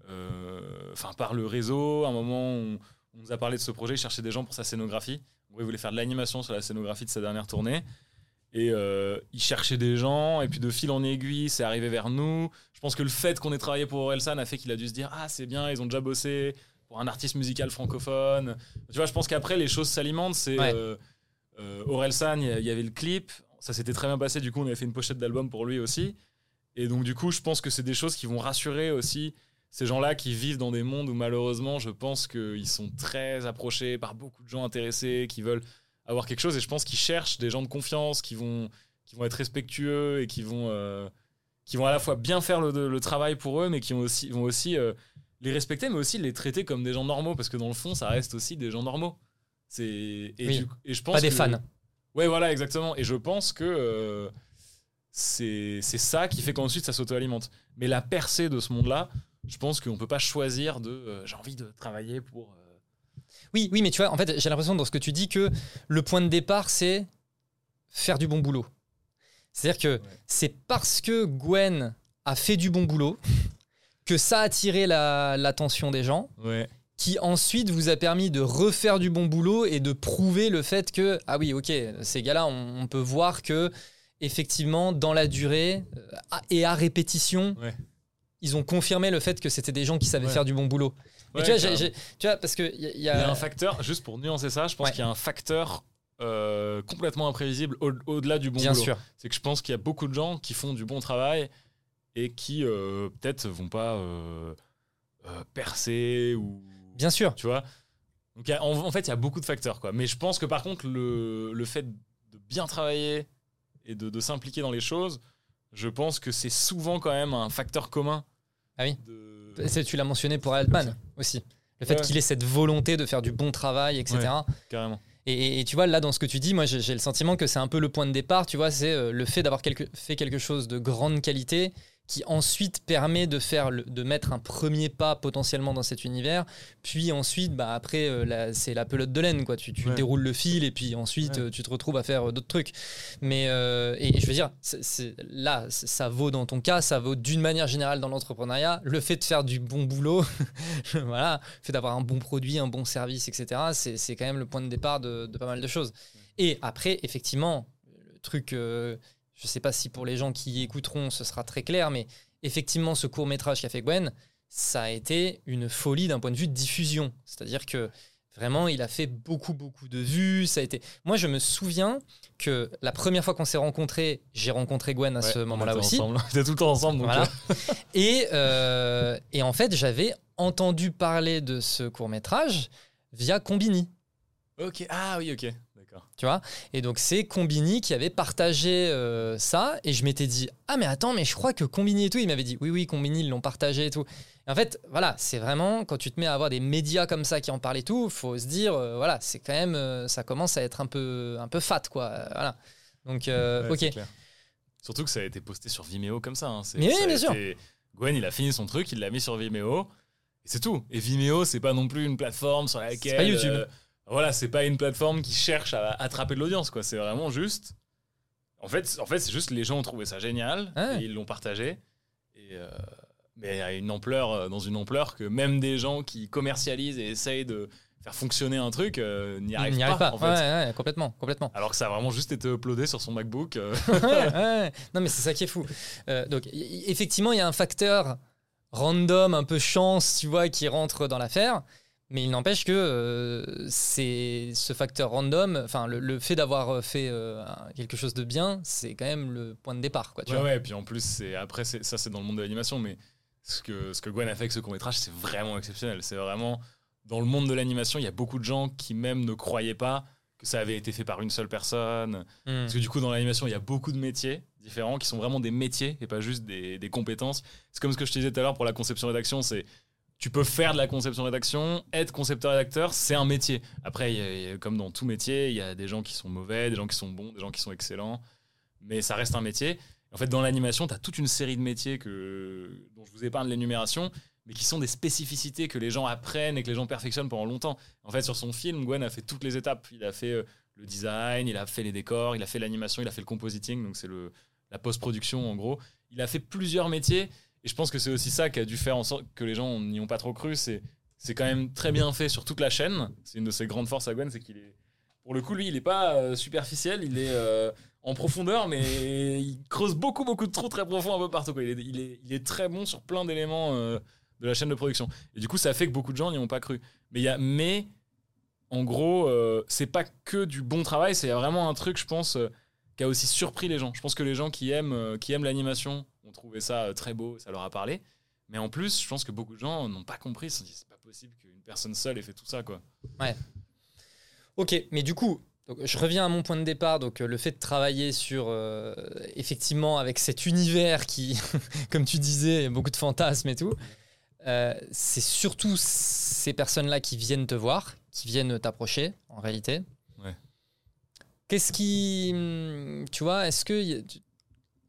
euh, enfin, par le réseau. À un moment, on, on nous a parlé de ce projet, il cherchait des gens pour sa scénographie. Il voulait faire de l'animation sur la scénographie de sa dernière tournée. Et euh, il cherchait des gens, et puis de fil en aiguille, c'est arrivé vers nous. Je pense que le fait qu'on ait travaillé pour Orelsan a fait qu'il a dû se dire Ah, c'est bien, ils ont déjà bossé pour un artiste musical francophone. Tu vois, je pense qu'après, les choses s'alimentent. C'est Ouais. euh, euh, Orelsan, il y a- il y avait le clip, ça s'était très bien passé. Du coup, on avait fait une pochette d'album pour lui aussi. Et donc, du coup, je pense que c'est des choses qui vont rassurer aussi ces gens-là qui vivent dans des mondes où malheureusement, je pense qu'ils sont très approchés par beaucoup de gens intéressés, qui veulent avoir quelque chose. Et je pense qu'ils cherchent des gens de confiance, qui vont, qui vont être respectueux et qui vont, euh, qui vont à la fois bien faire le, le travail pour eux, mais qui ont aussi, vont aussi euh, les respecter, mais aussi les traiter comme des gens normaux, parce que dans le fond, ça reste aussi des gens normaux. C'est et, Oui. du- et je pense Pas des que- fans. Ouais, voilà, exactement. Et je pense que euh, c'est c'est ça qui fait qu'ensuite ça s'auto-alimente. Mais la percée de ce monde-là, je pense qu'on peut pas choisir de euh, j'ai envie de travailler pour. euh, Oui, oui, mais tu vois, en fait, j'ai l'impression dans ce que tu dis que le point de départ, c'est faire du bon boulot. C'est-à-dire que c'est parce que Gwen a fait du bon boulot que ça a attiré la- l'attention des gens, Ouais. qui ensuite vous a permis de refaire du bon boulot et de prouver le fait que, ah oui, ok, ces gars-là, on, on peut voir que, effectivement, dans la durée euh, et à répétition, Ouais. Ils ont confirmé le fait que c'était des gens qui savaient Ouais. faire du bon boulot. Mais Ouais, tu vois, j'ai- carrément. j'ai- tu vois, parce que il y, a- il y Il y a a. un facteur, juste pour nuancer ça, je pense Ouais. qu'il y a un facteur euh, complètement imprévisible au- au-delà du bon Bien boulot. sûr. C'est que je pense qu'il y a beaucoup de gens qui font du bon travail et qui euh, peut-être vont pas euh, euh, percer ou. Bien sûr. Tu vois Donc, a- en, en fait, il y a beaucoup de facteurs, quoi. Mais je pense que par contre, le, le fait de bien travailler et de, de s'impliquer dans les choses, je pense que c'est souvent quand même un facteur commun. Ah oui. de- Tu l'as mentionné pour Altman aussi. Le fait Ouais. qu'il ait cette volonté de faire du bon travail, etc. Carrément. Et, et tu vois, là, dans ce que tu dis, moi, j'ai le sentiment que c'est un peu le point de départ, tu vois, c'est euh, le fait d'avoir quelque- fait quelque chose de grande qualité qui ensuite permet de faire le- de mettre un premier pas potentiellement dans cet univers. Puis ensuite bah après euh, c'est la pelote de laine quoi. Tu, tu Ouais. déroules le fil et puis ensuite Ouais. euh, tu te retrouves à faire euh, d'autres trucs. Mais et, et je veux dire là ça vaut dans ton cas ça vaut d'une manière générale dans l'entrepreneuriat le fait de faire du bon boulot voilà le fait d'avoir un bon produit un bon service etc c'est c'est quand même le point de départ de, de pas mal de choses. Et après effectivement le truc euh, je sais pas si pour les gens qui écouteront ce sera très clair mais effectivement ce court métrage qu'a fait Gwen ça a été une folie d'un point de vue de diffusion c'est-à-dire que Vraiment, il a fait beaucoup, beaucoup de vues. Ça a été. Moi, je me souviens que la première fois qu'on s'est rencontrés, j'ai rencontré Gwen à ce moment-là aussi. ensemble. On était tout le temps ensemble. Donc Voilà. euh, Et, euh, et en fait, j'avais entendu parler de ce court métrage via Combini. Ok. Ah oui, ok. Tu vois? Et donc, c'est Combini qui avait partagé euh, ça. Et je m'étais dit Ah, mais attends, mais je crois que Combini et tout, il m'avait dit Oui, oui, Combini, ils l'ont partagé et tout. Et en fait, voilà, c'est vraiment quand tu te mets à avoir des médias comme ça qui en parlent et tout, faut se dire euh, Voilà, c'est quand même. euh, ça commence à être un peu, un peu fat, quoi. Voilà. Donc, Ouais, c'est ok. Surtout que ça a été posté sur Vimeo comme ça. hein. C'est- Mais oui, ça bien sûr. été- Gwen, il a fini son truc, il l'a mis sur Vimeo. Et c'est tout. Et Vimeo, c'est pas non plus une plateforme sur laquelle. pas YouTube. Voilà, c'est pas une plateforme qui cherche à attraper de l'audience, quoi. C'est vraiment juste. En fait, en fait c'est juste les gens ont trouvé ça génial Ouais. et ils l'ont partagé. Et euh, Mais à une ampleur, euh, dans une ampleur que même des gens qui commercialisent et essayent de faire fonctionner un truc euh, n'y arrivent pas. pas. en fait. Ouais, ouais, complètement, complètement. Alors que ça a vraiment juste été uploadé sur son MacBook. ouais, ouais. Non, mais c'est ça qui est fou. Euh, donc, effectivement, il y a un facteur random, un peu chance, tu vois, qui rentre dans l'affaire. Mais il n'empêche que euh, c'est ce facteur random, enfin, le, le fait d'avoir fait euh, quelque chose de bien, c'est quand même le point de départ, quoi. Tu Ouais, vois. ouais, et puis en plus, c'est après, c'est- ça, c'est dans le monde de l'animation, mais ce que, ce que Gwen a fait avec ce court-métrage, c'est vraiment exceptionnel. C'est vraiment. Dans le monde de l'animation, il y a beaucoup de gens qui, même, ne croyaient pas que ça avait été fait par une seule personne. Hmm. Parce que du coup, dans l'animation, il y a beaucoup de métiers différents qui sont vraiment des métiers et pas juste des, des compétences. C'est comme ce que je te disais tout à l'heure pour la conception-rédaction c'est. Tu peux faire de la conception-rédaction, être concepteur-rédacteur, c'est un métier. Après, comme dans tout métier, il y a des gens qui sont mauvais, des gens qui sont bons, des gens qui sont excellents, mais ça reste un métier. En fait, dans l'animation, tu as toute une série de métiers que, dont je vous épargne l'énumération, mais qui sont des spécificités que les gens apprennent et que les gens perfectionnent pendant longtemps. En fait, sur son film, Gwen a fait toutes les étapes. Il a fait euh, le design, il a fait les décors, il a fait l'animation, il a fait le compositing, donc c'est la post-production en gros. Il a fait plusieurs métiers, et je pense que c'est aussi ça qui a dû faire en sorte que les gens n'y ont pas trop cru. C'est c'est quand même très bien fait sur toute la chaîne. C'est une de ses grandes forces à Gwen, c'est qu'il est. Pour le coup, lui, il est pas euh, superficiel, il est euh, en profondeur, mais il creuse beaucoup, beaucoup de trous très profonds un peu partout. Il, est, il, est, très bon sur plein d'éléments euh, de la chaîne de production. Et du coup, ça fait que beaucoup de gens n'y ont pas cru. Mais, il y a, mais en gros, c'est pas que du bon travail, c'est vraiment un truc, je pense, qui a aussi surpris les gens. Je pense que les gens qui aiment, qui aiment l'animation trouvé ça euh, très beau, ça leur a parlé. Mais en plus, je pense que beaucoup de gens n'ont pas compris. Ils se sont dit, c'est pas possible qu'une personne seule ait fait tout ça, quoi. Ok, mais du coup, donc, je reviens à mon point de départ. Donc, euh, le fait de travailler sur, euh, effectivement, avec cet univers qui, comme tu disais, beaucoup de fantasmes et tout, euh, c'est surtout ces personnes-là qui viennent te voir, qui viennent t'approcher, en réalité. Ouais. Qu'est-ce qui. hum, Tu vois, est-ce que,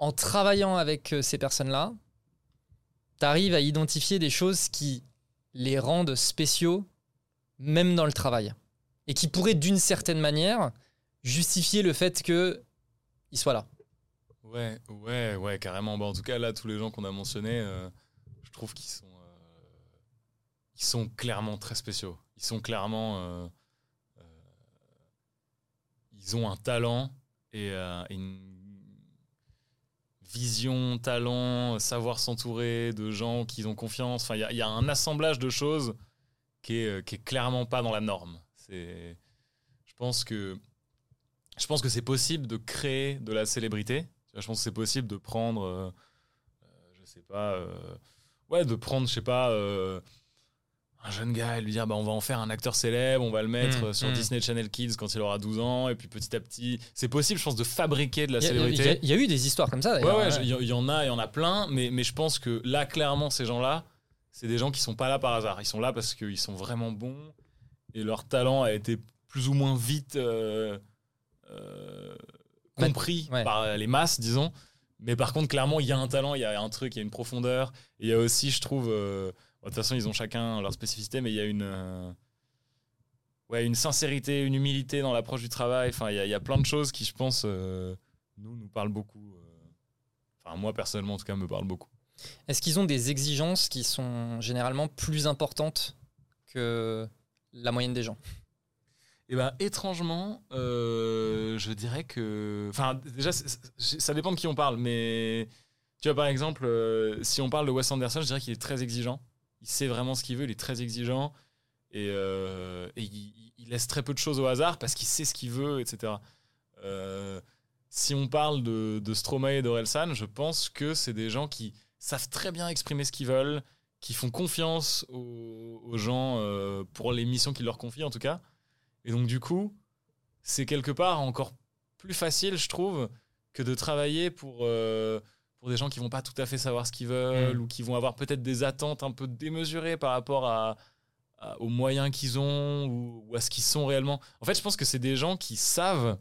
en travaillant avec euh, ces personnes-là, tu arrives à identifier des choses qui les rendent spéciaux, même dans le travail et qui pourrait d'une certaine manière justifier le fait que il soit là. Ouais, ouais, ouais, carrément. Bon, en tout cas, là, tous les gens qu'on a mentionnés, euh, je trouve qu'ils sont, euh, ils sont clairement très spéciaux. Ils sont clairement, ils ont un talent et une vision, talent, savoir s'entourer de gens qui ont confiance. Enfin, il y a- un assemblage de choses qui est, euh, qui est clairement pas dans la norme. Je pense que c'est possible de créer de la célébrité. Je pense que c'est possible de prendre, euh, euh, je sais pas, euh, ouais, de prendre, je sais pas, un jeune gars et lui dire bah, on va en faire un acteur célèbre, on va le mettre Mm, sur mm. Disney Channel Kids quand il aura 12 ans, et puis petit à petit, c'est possible, je pense, de fabriquer de la célébrité. il y a- il y a eu des histoires comme ça. Ouais, d'ailleurs, ouais, il y, en a, il y en a plein, mais, mais je pense que là, clairement, ces gens-là, c'est des gens qui sont pas là par hasard. Ils sont là parce qu'ils sont vraiment bons et leur talent a été plus ou moins vite euh, euh, compris ouais. par les masses, disons. Mais par contre, clairement, il y a un talent, il y a un truc, il y a une profondeur. Et il y a aussi, je trouve, euh, de toute façon, ils ont chacun leur spécificité, mais il y a une, euh, ouais, une sincérité, une humilité dans l'approche du travail. Enfin, il y, a- il y a plein de choses qui, je pense, euh, nous, nous parlent beaucoup. euh. Enfin, moi, personnellement, en tout cas, me parlent beaucoup. Est-ce qu'ils ont des exigences qui sont généralement plus importantes que la moyenne des gens? Et ben étrangement, euh, je dirais que. Enfin, déjà, ça dépend de qui on parle, mais tu vois, par exemple, euh, si on parle de Wes Anderson, je dirais qu'il est très exigeant. Il sait vraiment ce qu'il veut, il est très exigeant et, euh, il, laisse très peu de choses au hasard parce qu'il sait ce qu'il veut, etc. Euh, si on parle de, de Stromae et d'Orelsan, je pense que c'est des gens qui savent très bien exprimer ce qu'ils veulent, qui font confiance aux, gens euh, pour les missions qu'ils leur confient, en tout cas. Et donc, du coup, c'est quelque part encore plus facile, je trouve, que de travailler pour, pour des gens qui vont pas tout à fait savoir ce qu'ils veulent Mm. ou qui vont avoir peut-être des attentes un peu démesurées par rapport à, à- aux moyens qu'ils ont ou, ou à ce qu'ils sont réellement. En fait, je pense que c'est des gens qui savent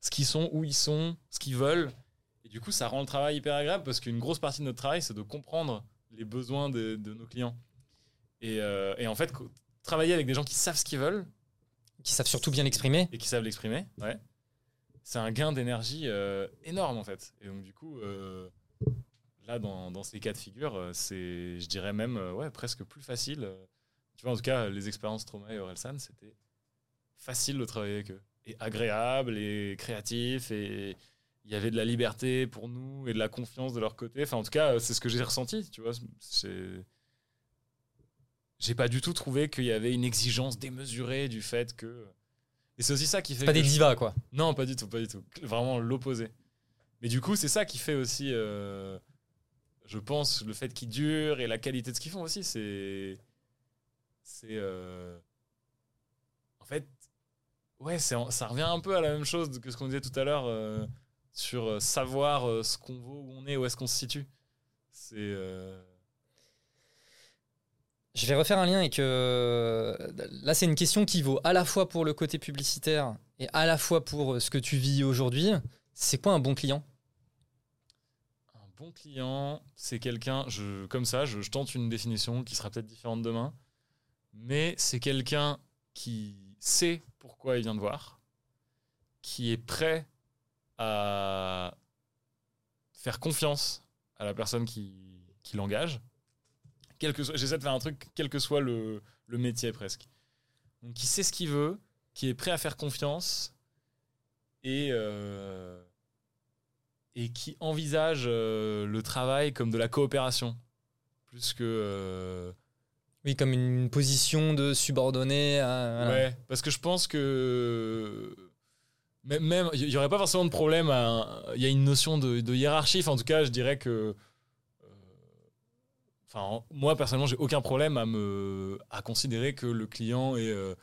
ce qu'ils sont, où ils sont, ce qu'ils veulent. Et du coup, ça rend le travail hyper agréable parce qu'une grosse partie de notre travail, c'est de comprendre les besoins de, de nos clients. Et, euh, et en fait, travailler avec des gens qui savent ce qu'ils veulent, Qui savent surtout bien l'exprimer et qui savent l'exprimer, ouais, c'est un gain d'énergie euh, énorme en fait. Et donc du coup, euh, là dans, dans ces cas de figure, euh, c'est, je dirais même, ouais, presque plus facile. Tu vois, en tout cas, les expériences Trauma et Orelsan, c'était facile de travailler avec eux. Et agréable et créatif et il y avait de la liberté pour nous et de la confiance de leur côté. Enfin, en tout cas, c'est ce que j'ai ressenti, tu vois. C'est... J'ai pas du tout trouvé qu'il y avait une exigence démesurée du fait que... Et c'est aussi ça qui fait... Pas des divas, quoi. non, pas du tout, pas du tout. Vraiment l'opposé. Mais du coup, c'est ça qui fait aussi, euh, je pense, le fait qu'ils durent et la qualité de ce qu'ils font aussi. C'est. C'est. euh, En fait, ouais, c'est, ça revient un peu à la même chose que ce qu'on disait tout à l'heure euh, sur savoir ce qu'on vaut, où on est, où est-ce qu'on se situe. C'est. Je vais refaire un lien et que là, c'est une question qui vaut à la fois pour le côté publicitaire et à la fois pour euh, ce que tu vis aujourd'hui. C'est quoi un bon client? Un bon client, c'est quelqu'un, comme ça, je, je tente une définition qui sera peut-être différente demain, mais c'est quelqu'un qui sait pourquoi il vient de voir, qui est prêt à faire confiance à la personne qui, qui l'engage. Quel que soit- J'essaie de faire un truc, quel que soit le, le métier presque. Donc, qui sait ce qu'il veut, qui est prêt à faire confiance et, euh, et qui envisage euh, le travail comme de la coopération. Plus que. euh, Oui, comme une position de subordonné. à- voilà. Ouais, parce que je pense que. Même, il n'y aurait pas forcément de problème. Il y a une notion de, de hiérarchie. Enfin, en tout cas, je dirais que. Enfin, en- moi, personnellement, j'ai aucun problème à, me, à considérer que le client est, euh,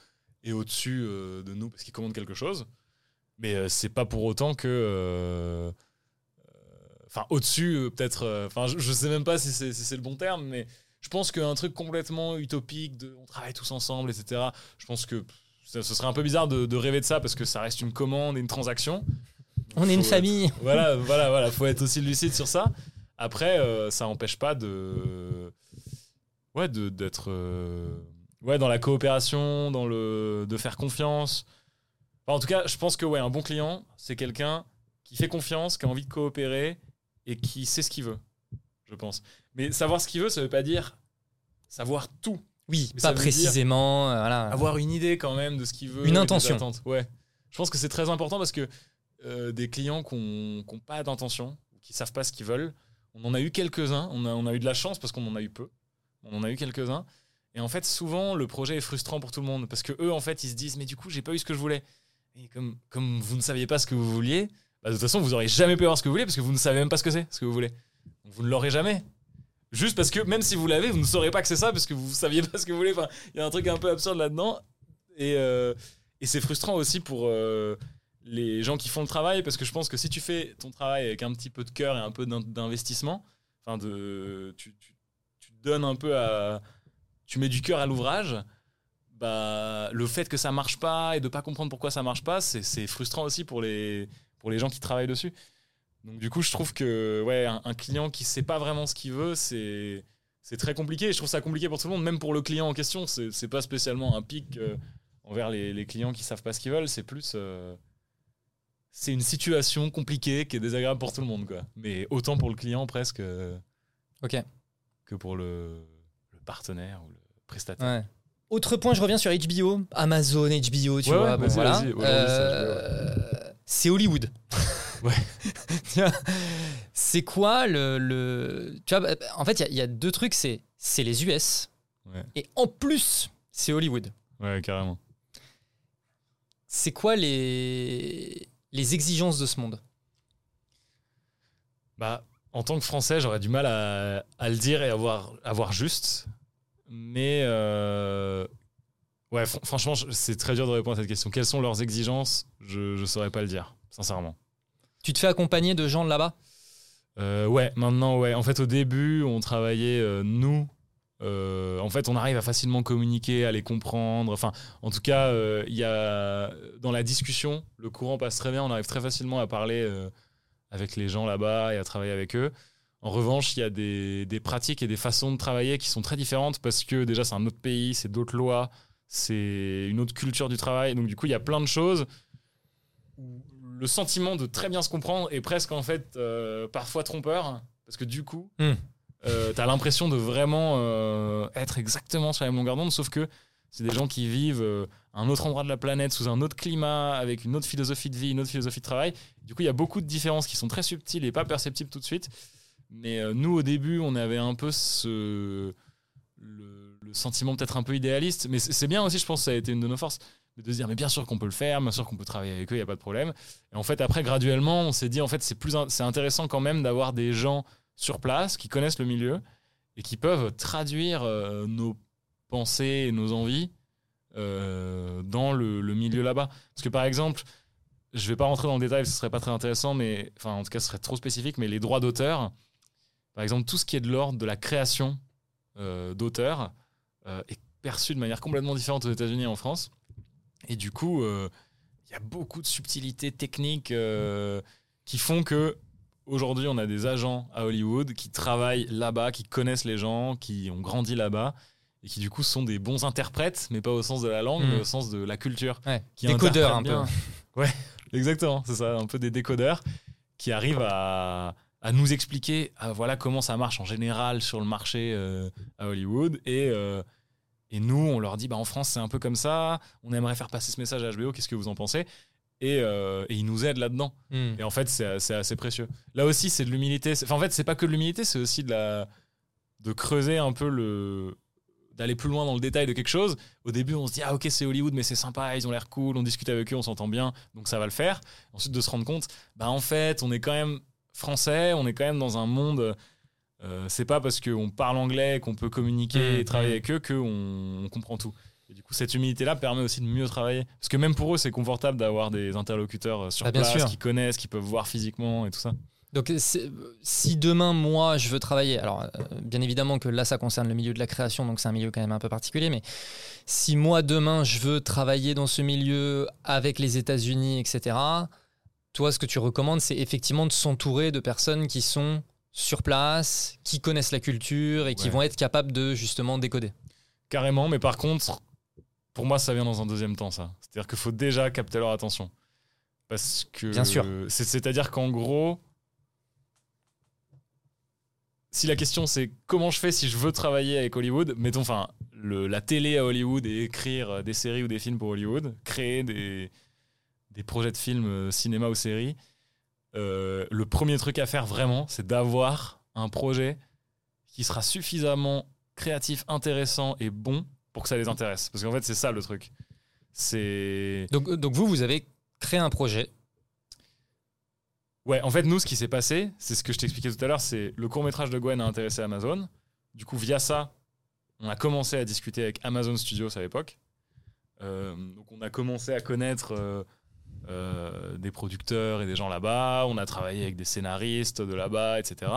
est au-dessus euh, de nous parce qu'il commande quelque chose. Mais euh, c'est pas pour autant que. euh, Enfin, au-dessus, peut-être. Enfin, je, je sais même pas si c'est si le bon terme, mais je pense qu'un truc complètement utopique de on travaille tous ensemble, etc. Je pense que ce serait un peu bizarre de, de rêver de ça parce que ça reste une commande et une transaction. On est une être- famille. voilà, voilà, voilà. Faut être aussi lucide sur ça. Après, euh, ça n'empêche pas de, ouais, d'être, euh, ouais, dans la coopération, dans le, de faire confiance. Enfin, en tout cas, je pense que ouais, un bon client, c'est quelqu'un qui fait confiance, qui a envie de coopérer et qui sait ce qu'il veut. Je pense. Mais savoir ce qu'il veut, ça veut pas dire savoir tout. Oui, Mais pas précisément. euh, voilà. Avoir une idée quand même de ce qu'il veut. Une intention. Ouais. Je pense que c'est très important parce que euh, des clients qui n'ont pas d'intention, qui savent pas ce qu'ils veulent, on en a eu quelques-uns. On a, eu de la chance parce qu'on en a eu peu. On en a eu quelques-uns. Et en fait, souvent, le projet est frustrant pour tout le monde parce que eux, en fait, ils se disent, mais du coup, j'ai pas eu ce que je voulais. Et comme, vous ne saviez pas ce que vous vouliez, bah, de toute façon, vous aurez jamais pu avoir ce que vous voulez parce que vous ne savez même pas ce que c'est, ce que vous voulez. Vous ne l'aurez jamais. Juste parce que même si vous l'avez, vous ne saurez pas que c'est ça parce que vous saviez pas ce que vous voulez. Il y a un truc un peu absurde là-dedans. Et, euh, c'est frustrant aussi pour euh, les gens qui font le travail parce que je pense que si tu fais ton travail avec un petit peu de cœur et un peu d'in- d'investissement, enfin de, tu, tu, donnes un peu à, tu mets du cœur à l'ouvrage. Bah, le fait que ça marche pas et de pas comprendre pourquoi ça marche pas, c'est frustrant aussi pour les, pour les gens qui travaillent dessus. Donc du coup, je trouve que ouais, un, un client qui sait pas vraiment ce qu'il veut, c'est c'est très compliqué. Je trouve ça compliqué pour tout le monde, même pour le client en question. C'est pas spécialement un pic euh, envers les, les clients qui savent pas ce qu'ils veulent. C'est plus euh, c'est une situation compliquée qui est désagréable pour tout le monde, quoi. Mais autant pour le client presque euh, Ok. que pour le, le partenaire ou le prestataire. Ouais. Autre point, je reviens sur HBO, Amazon, HBO, tu Ouais, vois. ouais, bon, vas-y, voilà. Euh, c'est Hollywood. Ouais. C'est quoi le, le- Tu vois, bah, en fait, il y y, a deux trucs. C'est c'est les US et en plus, c'est Hollywood. Ouais, carrément. C'est quoi les les exigences de ce monde Bah, en tant que Français, j'aurais du mal à, à le dire et à voir, juste. Mais euh, ouais, fr- franchement, c'est très dur de répondre à cette question. Quelles sont leurs exigences? Je ne saurais pas le dire, sincèrement. Tu te fais accompagner de gens de là-bas? Euh, ouais, maintenant, ouais. En fait, au début, on travaillait, euh, nous. Euh, en fait, on arrive à facilement communiquer, à les comprendre. Enfin, en tout cas, euh, il y a dans la discussion, le courant passe très bien. On arrive très facilement à parler euh, avec les gens là-bas et à travailler avec eux. En revanche, il y a des, pratiques et des façons de travailler qui sont très différentes parce que déjà, c'est un autre pays, c'est d'autres lois, c'est une autre culture du travail. Donc, du coup, il y a plein de choses où le sentiment de très bien se comprendre est presque en fait parfois trompeur parce que du coup, Hmm. Euh, t'as l'impression de vraiment euh, être exactement sur la même longueur d'onde, sauf que c'est des gens qui vivent euh, à un autre endroit de la planète, sous un autre climat, avec une autre philosophie de vie, une autre philosophie de travail. Du coup, il y a beaucoup de différences qui sont très subtiles et pas perceptibles tout de suite. Mais euh, nous, au début, on avait un peu le, sentiment peut-être un peu idéaliste, mais c'est bien aussi, je pense, ça a été une de nos forces, de se dire mais bien sûr qu'on peut le faire, bien sûr qu'on peut travailler avec eux, il y a pas de problème. Et en fait, après, graduellement, on s'est dit en fait c'est plus c'est intéressant quand même d'avoir des gens sur place qui connaissent le milieu et qui peuvent traduire euh, nos pensées et nos envies euh, dans le, milieu là-bas. Parce que par exemple, je vais pas rentrer dans le détail, ce serait pas très intéressant, mais enfin en tout cas ce serait trop spécifique, mais les droits d'auteur, par exemple tout ce qui est de l'ordre de la création euh, d'auteur euh, est perçu de manière complètement différente aux États-Unis et en France. Et du coup, il y a beaucoup de subtilités techniques qui font que aujourd'hui on a des agents à Hollywood qui travaillent là-bas, qui connaissent les gens, qui ont grandi là-bas et qui du coup sont des bons interprètes, mais pas au sens de la langue, Mm. mais au sens de la culture. Ouais. Qui Décodeurs un peu. Ouais, exactement, c'est ça, un peu des décodeurs qui arrivent à, à nous expliquer ah, voilà comment ça marche en général sur le marché euh, à Hollywood et euh, et nous, on leur dit, bah, en France, c'est un peu comme ça. On aimerait faire passer ce message à HBO. Qu'est-ce que vous en pensez? Et, euh, et ils nous aident là-dedans. Hmm. Et en fait, c'est assez précieux. Là aussi, c'est de l'humilité. Enfin, en fait, c'est pas que de l'humilité, c'est aussi de la de creuser un peu le d'aller plus loin dans le détail de quelque chose. Au début, on se dit ah ok c'est Hollywood, mais c'est sympa, ils ont l'air cool, on discute avec eux, on s'entend bien, donc ça va le faire. Ensuite, de se rendre compte, bah en fait, on est quand même français, on est quand même dans un monde. euh, c'est pas parce qu'on parle anglais qu'on peut communiquer Mmh, et travailler mmh. avec eux qu'on on comprend tout. Et du coup, cette humilité-là permet aussi de mieux travailler. Parce que même pour eux, c'est confortable d'avoir des interlocuteurs euh, sur Ah, place sûr. qui connaissent, qui peuvent voir physiquement et tout ça. Donc, si demain, moi, je veux travailler, alors euh, bien évidemment que là, ça concerne le milieu de la création, donc c'est un milieu quand même un peu particulier, mais si moi, demain, je veux travailler dans ce milieu avec les États-Unis, etc., toi, ce que tu recommandes, c'est effectivement de s'entourer de personnes qui sont sur place, qui connaissent la culture et qui Ouais. vont être capables de justement décoder. Carrément, mais par contre, pour moi, ça vient dans un deuxième temps, ça. C'est-à-dire qu'il faut déjà capter leur attention. Parce que. Bien sûr. c'est- C'est-à-dire qu'en gros, si la question c'est comment je fais si je veux travailler avec Hollywood, mettons, enfin, la télé à Hollywood et écrire des séries ou des films pour Hollywood, créer des, des projets de films, euh, cinéma ou séries, euh, le premier truc à faire vraiment, c'est d'avoir un projet qui sera suffisamment créatif, intéressant et bon pour que ça les intéresse. Parce qu'en fait, c'est ça le truc. C'est. Donc, donc vous, vous avez créé un projet. Ouais, en fait, nous, ce qui s'est passé, c'est ce que je t'expliquais tout à l'heure, c'est le court-métrage de Gwen a intéressé Amazon. du coup, via ça, on a commencé à discuter avec Amazon Studios à l'époque. Euh, donc, on a commencé à connaître euh, euh, des producteurs et des gens là-bas. On a travaillé avec des scénaristes de là-bas, etc.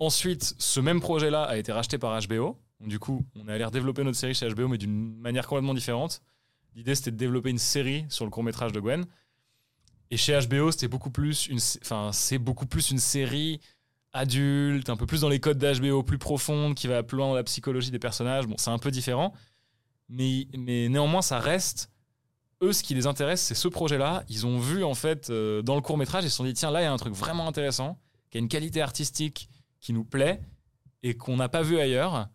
Ensuite, ce même projet-là a été racheté par HBO. Du coup, on est allé redévelopper notre série chez HBO, mais d'une manière complètement différente. L'idée, c'était de développer une série sur le court métrage de Gwen. Et chez HBO, c'était beaucoup plus une, enfin, c'est beaucoup plus une série adulte, un peu plus dans les codes d'HBO, plus profonde, qui va plus loin dans la psychologie des personnages. Bon, c'est un peu différent, mais, mais néanmoins, ça reste. Eux, ce qui les intéresse, c'est ce projet-là. Ils ont vu, en fait, euh, dans le court métrage, ils se sont dit tiens, là, il y a un truc vraiment intéressant, qui a une qualité artistique qui nous plaît et qu'on n'a pas vu ailleurs.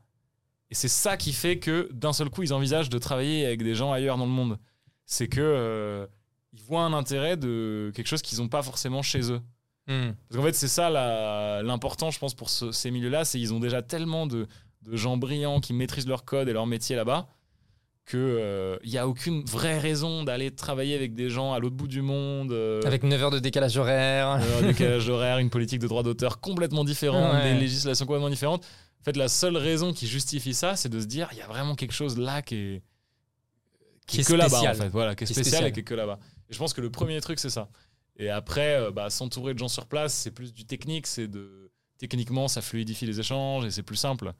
Et c'est ça qui fait que d'un seul coup, ils envisagent de travailler avec des gens ailleurs dans le monde. C'est que euh, ils voient un intérêt de quelque chose qu'ils n'ont pas forcément chez eux. Hmm. Parce qu'en fait, c'est ça l'important, je pense, pour ce- ces milieux-là, c'est qu'ils ont déjà tellement de, de gens brillants qui maîtrisent leur code et leur métier là-bas qu'il n'y a aucune vraie raison d'aller travailler avec des gens à l'autre bout du monde. euh, Avec 9 heures de décalage horaire. un décalage horaire, une politique de droit d'auteur complètement différente, Ouais. des législations complètement différentes. En fait, la seule raison qui justifie ça, c'est de se dire, il y a vraiment quelque chose là qui est, qui Qui est que là-bas, en spécial. fait. Voilà, qui est Qui est spécial, spécial. et qui est que là-bas. Et je pense que le premier truc, c'est ça. Et après, euh, bah, s'entourer de gens sur place, c'est plus du technique, c'est de. Techniquement, ça fluidifie les échanges et c'est plus simple.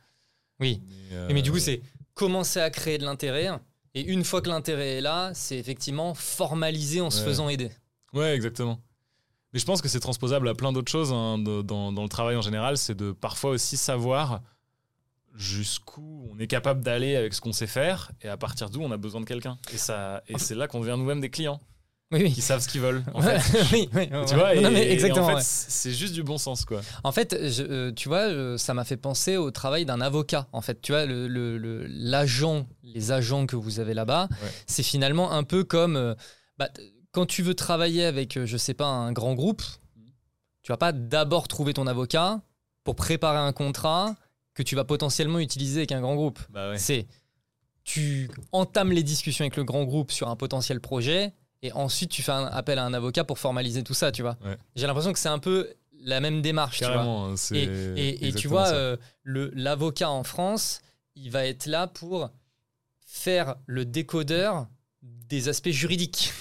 Oui. Mais, euh, mais du coup, c'est commencer à créer de l'intérêt. Et une fois que l'intérêt est là, c'est effectivement formaliser en se faisant aider. Ouais, exactement. Mais je pense que c'est transposable à plein d'autres choses hein, de- dans, dans le travail en général. C'est de parfois aussi savoir jusqu'où on est capable d'aller avec ce qu'on sait faire et à partir d'où on a besoin de quelqu'un. Et, ça, et c'est là qu'on devient nous-mêmes des clients Oui, oui. qui savent ce qu'ils veulent. En fait. oui, oui, Tu vois, et, mais exactement. en fait, ouais. c'est juste du bon sens, quoi. En fait, je- euh, tu vois, euh, ça m'a fait penser au travail d'un avocat. En fait, tu vois, le- le- le- l'agent, les agents que vous avez là-bas, Ouais. c'est finalement un peu comme euh, bah, quand tu veux travailler avec, euh, je sais pas, un grand groupe, tu vas pas d'abord trouver ton avocat pour préparer un contrat que tu vas potentiellement utiliser avec un grand groupe. Bah ouais. C'est tu entames les discussions avec le grand groupe sur un potentiel projet et ensuite tu fais un appel à un avocat pour formaliser tout ça, tu vois. Ouais. J'ai l'impression que c'est un peu la même démarche, tu vois. Hein, Et, et- et tu vois, euh, l'avocat en France, il va être là pour faire le décodeur des aspects juridiques.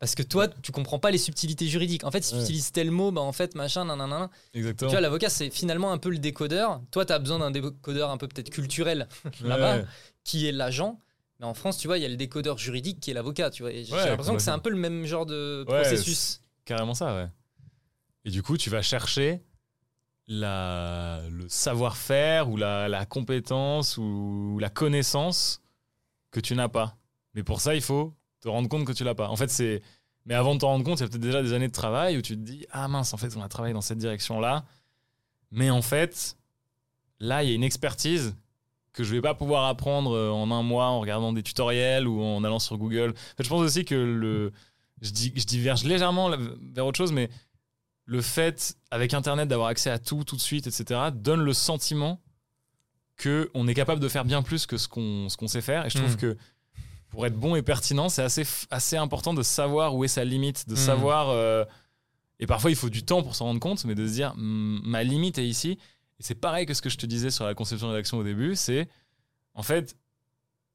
Parce que toi, tu comprends pas les subtilités juridiques. En fait, si Ouais. tu utilises tel mot, bah en fait, machin, nanana. Tu Exactement. vois, l'avocat, c'est finalement un peu le décodeur. Toi, tu as besoin d'un décodeur un peu peut-être culturel là-bas, Ouais. qui est l'agent. Mais en France, tu vois, il y a le décodeur juridique qui est l'avocat. Tu vois, j'ai Ouais, l'impression que c'est un peu le même genre de Ouais, processus. Carrément ça, ouais. Et du coup, tu vas chercher la, le savoir-faire ou la, la compétence ou la connaissance que tu n'as pas. Mais pour ça, il faut te rendre compte que tu l'as pas. En fait, c'est. Mais avant de te rendre compte, il y a peut-être déjà des années de travail où tu te dis Ah mince, en fait, on a travaillé dans cette direction-là. Mais en fait, là, il y a une expertise que je vais pas pouvoir apprendre euh, en un mois en regardant des tutoriels ou en allant sur Google. En fait, je pense aussi que le. Je, dis, je diverge légèrement vers autre chose, mais le fait, avec Internet, d'avoir accès à tout, tout de suite, etc., donne le sentiment que on est capable de faire bien plus que ce qu'on qu'on sait faire. Et je trouve Mm. que pour être bon et pertinent, c'est assez, assez important de savoir où est sa limite, de Mm. savoir. euh, et parfois, il faut du temps pour s'en rendre compte, mais de se dire, Hmm, ma limite est ici. Et c'est pareil que ce que je te disais sur la conception et rédaction au début, c'est en fait,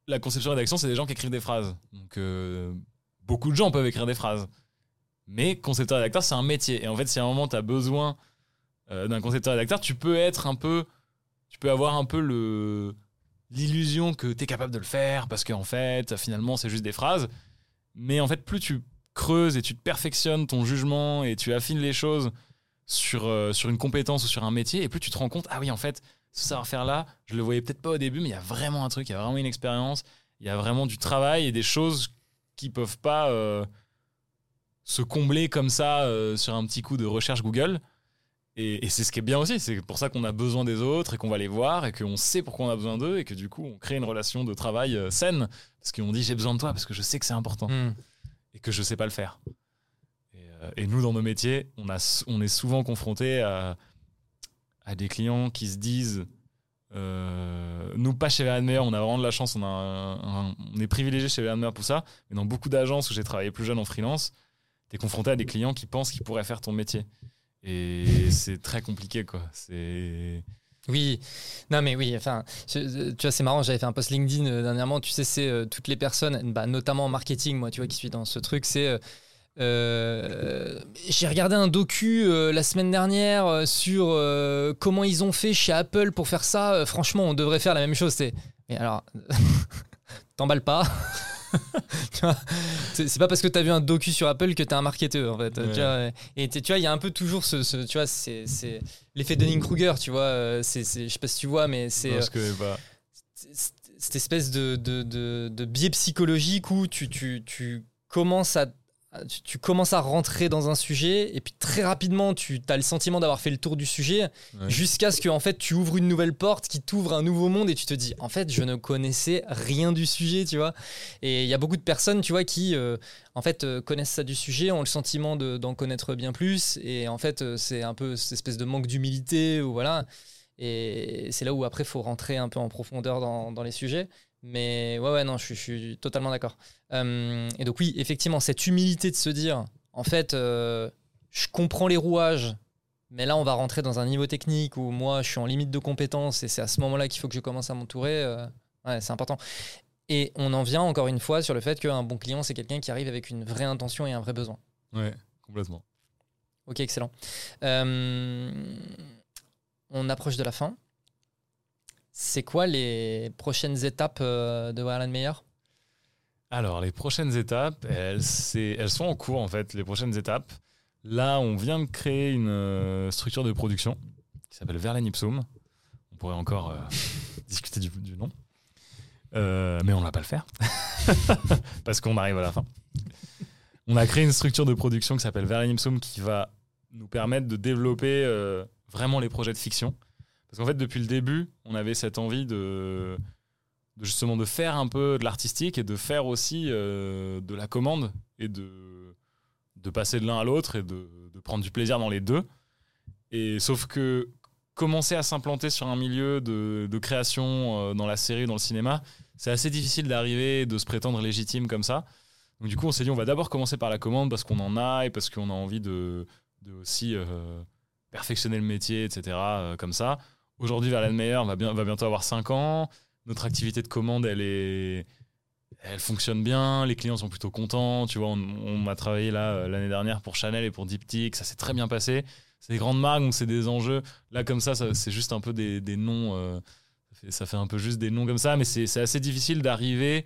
la conception et rédaction, c'est des gens qui écrivent des phrases. Donc, euh, beaucoup de gens peuvent écrire des phrases. Mais concepteur rédacteur, c'est un métier. Et en fait, si à un moment, tu as besoin euh, d'un concepteur rédacteur, tu peux être un peu. Tu peux avoir un peu le l'illusion que tu es capable de le faire parce qu'en fait, finalement, c'est juste des phrases. Mais en fait, plus tu creuses et tu perfectionnes ton jugement et tu affines les choses sur, euh, sur une compétence ou sur un métier, et plus tu te rends compte, ah oui, en fait, ce savoir-faire-là, je le voyais peut-être pas au début, mais il y a vraiment un truc, il y a vraiment une expérience, il y a vraiment du travail et des choses qui peuvent pas euh, se combler comme ça euh, sur un petit coup de recherche Google. Et, et c'est ce qui est bien aussi, c'est pour ça qu'on a besoin des autres et qu'on va les voir et qu'on sait pourquoi on a besoin d'eux et que du coup on crée une relation de travail euh, saine parce qu'on dit j'ai besoin de toi parce que je sais que c'est important Hmm. et que je sais pas le faire. Et, euh, et nous, dans nos métiers, on, a, s- on est souvent confronté à, à des clients qui se disent euh, nous, pas chez Van Meyer, on a vraiment de la chance, on, a un- un- on est privilégié chez Van Meyer pour ça, mais dans beaucoup d'agences où j'ai travaillé plus jeune en freelance, tu es confronté à des clients qui pensent qu'ils pourraient faire ton métier. Et c'est très compliqué, quoi. C'est. Oui, non mais oui, enfin, tu vois, c'est marrant, j'avais fait un post LinkedIn euh, dernièrement, tu sais, c'est euh, toutes les personnes, bah, notamment en marketing, moi, tu vois, qui suis dans ce truc, c'est... Euh, j'ai regardé un docu la semaine dernière sur comment ils ont fait chez Apple pour faire ça. franchement, on devrait faire la même chose. Mais alors, t'emballes pas. c'est pas parce que tu as vu un docu sur Apple que tu es un marketeur en fait. Tu vois, et tu vois, il y a un peu toujours ce, tu vois, c'est l'effet Dunning-Kruger, tu vois. Euh, c'est, je sais pas si tu vois, mais c'est euh, cette espèce de, de, de, de, biais psychologique où tu, tu, tu commences à tu, commences à rentrer dans un sujet et puis très rapidement tu as le sentiment d'avoir fait le tour du sujet jusqu'à ce que en fait tu ouvres une nouvelle porte qui t'ouvre un nouveau monde et tu te dis en fait je ne connaissais rien du sujet tu vois. Et il y a beaucoup de personnes tu vois qui euh, en fait euh, connaissent ça du sujet ont le sentiment d'en connaître bien plus et en fait euh, c'est un peu cette espèce de manque d'humilité ou voilà. Et c'est là où après il faut rentrer un peu en profondeur dans, dans les sujets mais ouais, ouais, non, je, suis totalement d'accord. Euh, et donc, oui, effectivement, cette humilité de se dire, en fait, euh, je comprends les rouages, mais là, on va rentrer dans un niveau technique où moi, je suis en limite de compétences et c'est à ce moment-là qu'il faut que je commence à m'entourer. Euh, ouais, c'est important. Et on en vient encore une fois sur le fait qu'un bon client, c'est quelqu'un qui arrive avec une vraie intention et un vrai besoin. Ouais, complètement. Ok, excellent. on approche de la fin. C'est quoi les prochaines étapes euh, de Warren Meyer? Alors, les prochaines étapes, elles, sont en cours en fait, les prochaines étapes. Là, on vient de créer une euh, structure de production qui s'appelle Verlaine Ipsum. On pourrait encore euh, discuter du, nom. mais on ne va pas le faire parce qu'on arrive à la fin. On a créé une structure de production qui s'appelle Verlaine Ipsum qui va nous permettre de développer vraiment les projets de fiction parce qu'en fait, depuis le début, on avait cette envie de, justement de faire un peu de l'artistique et de faire aussi euh, de la commande et de, de passer de l'un à l'autre et de, de, prendre du plaisir dans les deux. Et sauf que commencer à s'implanter sur un milieu de, de création euh, dans la série, dans le cinéma, c'est assez difficile d'arriver de se prétendre légitime comme ça. Donc du coup, on s'est dit, on va d'abord commencer par la commande parce qu'on en a et parce qu'on a envie de, de aussi euh, perfectionner le métier, etc. comme ça. Aujourd'hui, Verlaine Meyer va, bien, va bientôt avoir 5 ans. Notre activité de commande, elle est. Elle fonctionne bien, les clients sont plutôt contents. Tu vois, on, a travaillé là euh, l'année dernière pour Chanel et pour Diptyque, ça s'est très bien passé. C'est des grandes marques, donc c'est des enjeux. Là, comme ça, c'est juste un peu des, des noms. Euh, ça, fait, un peu juste des noms comme ça, mais c'est assez difficile d'arriver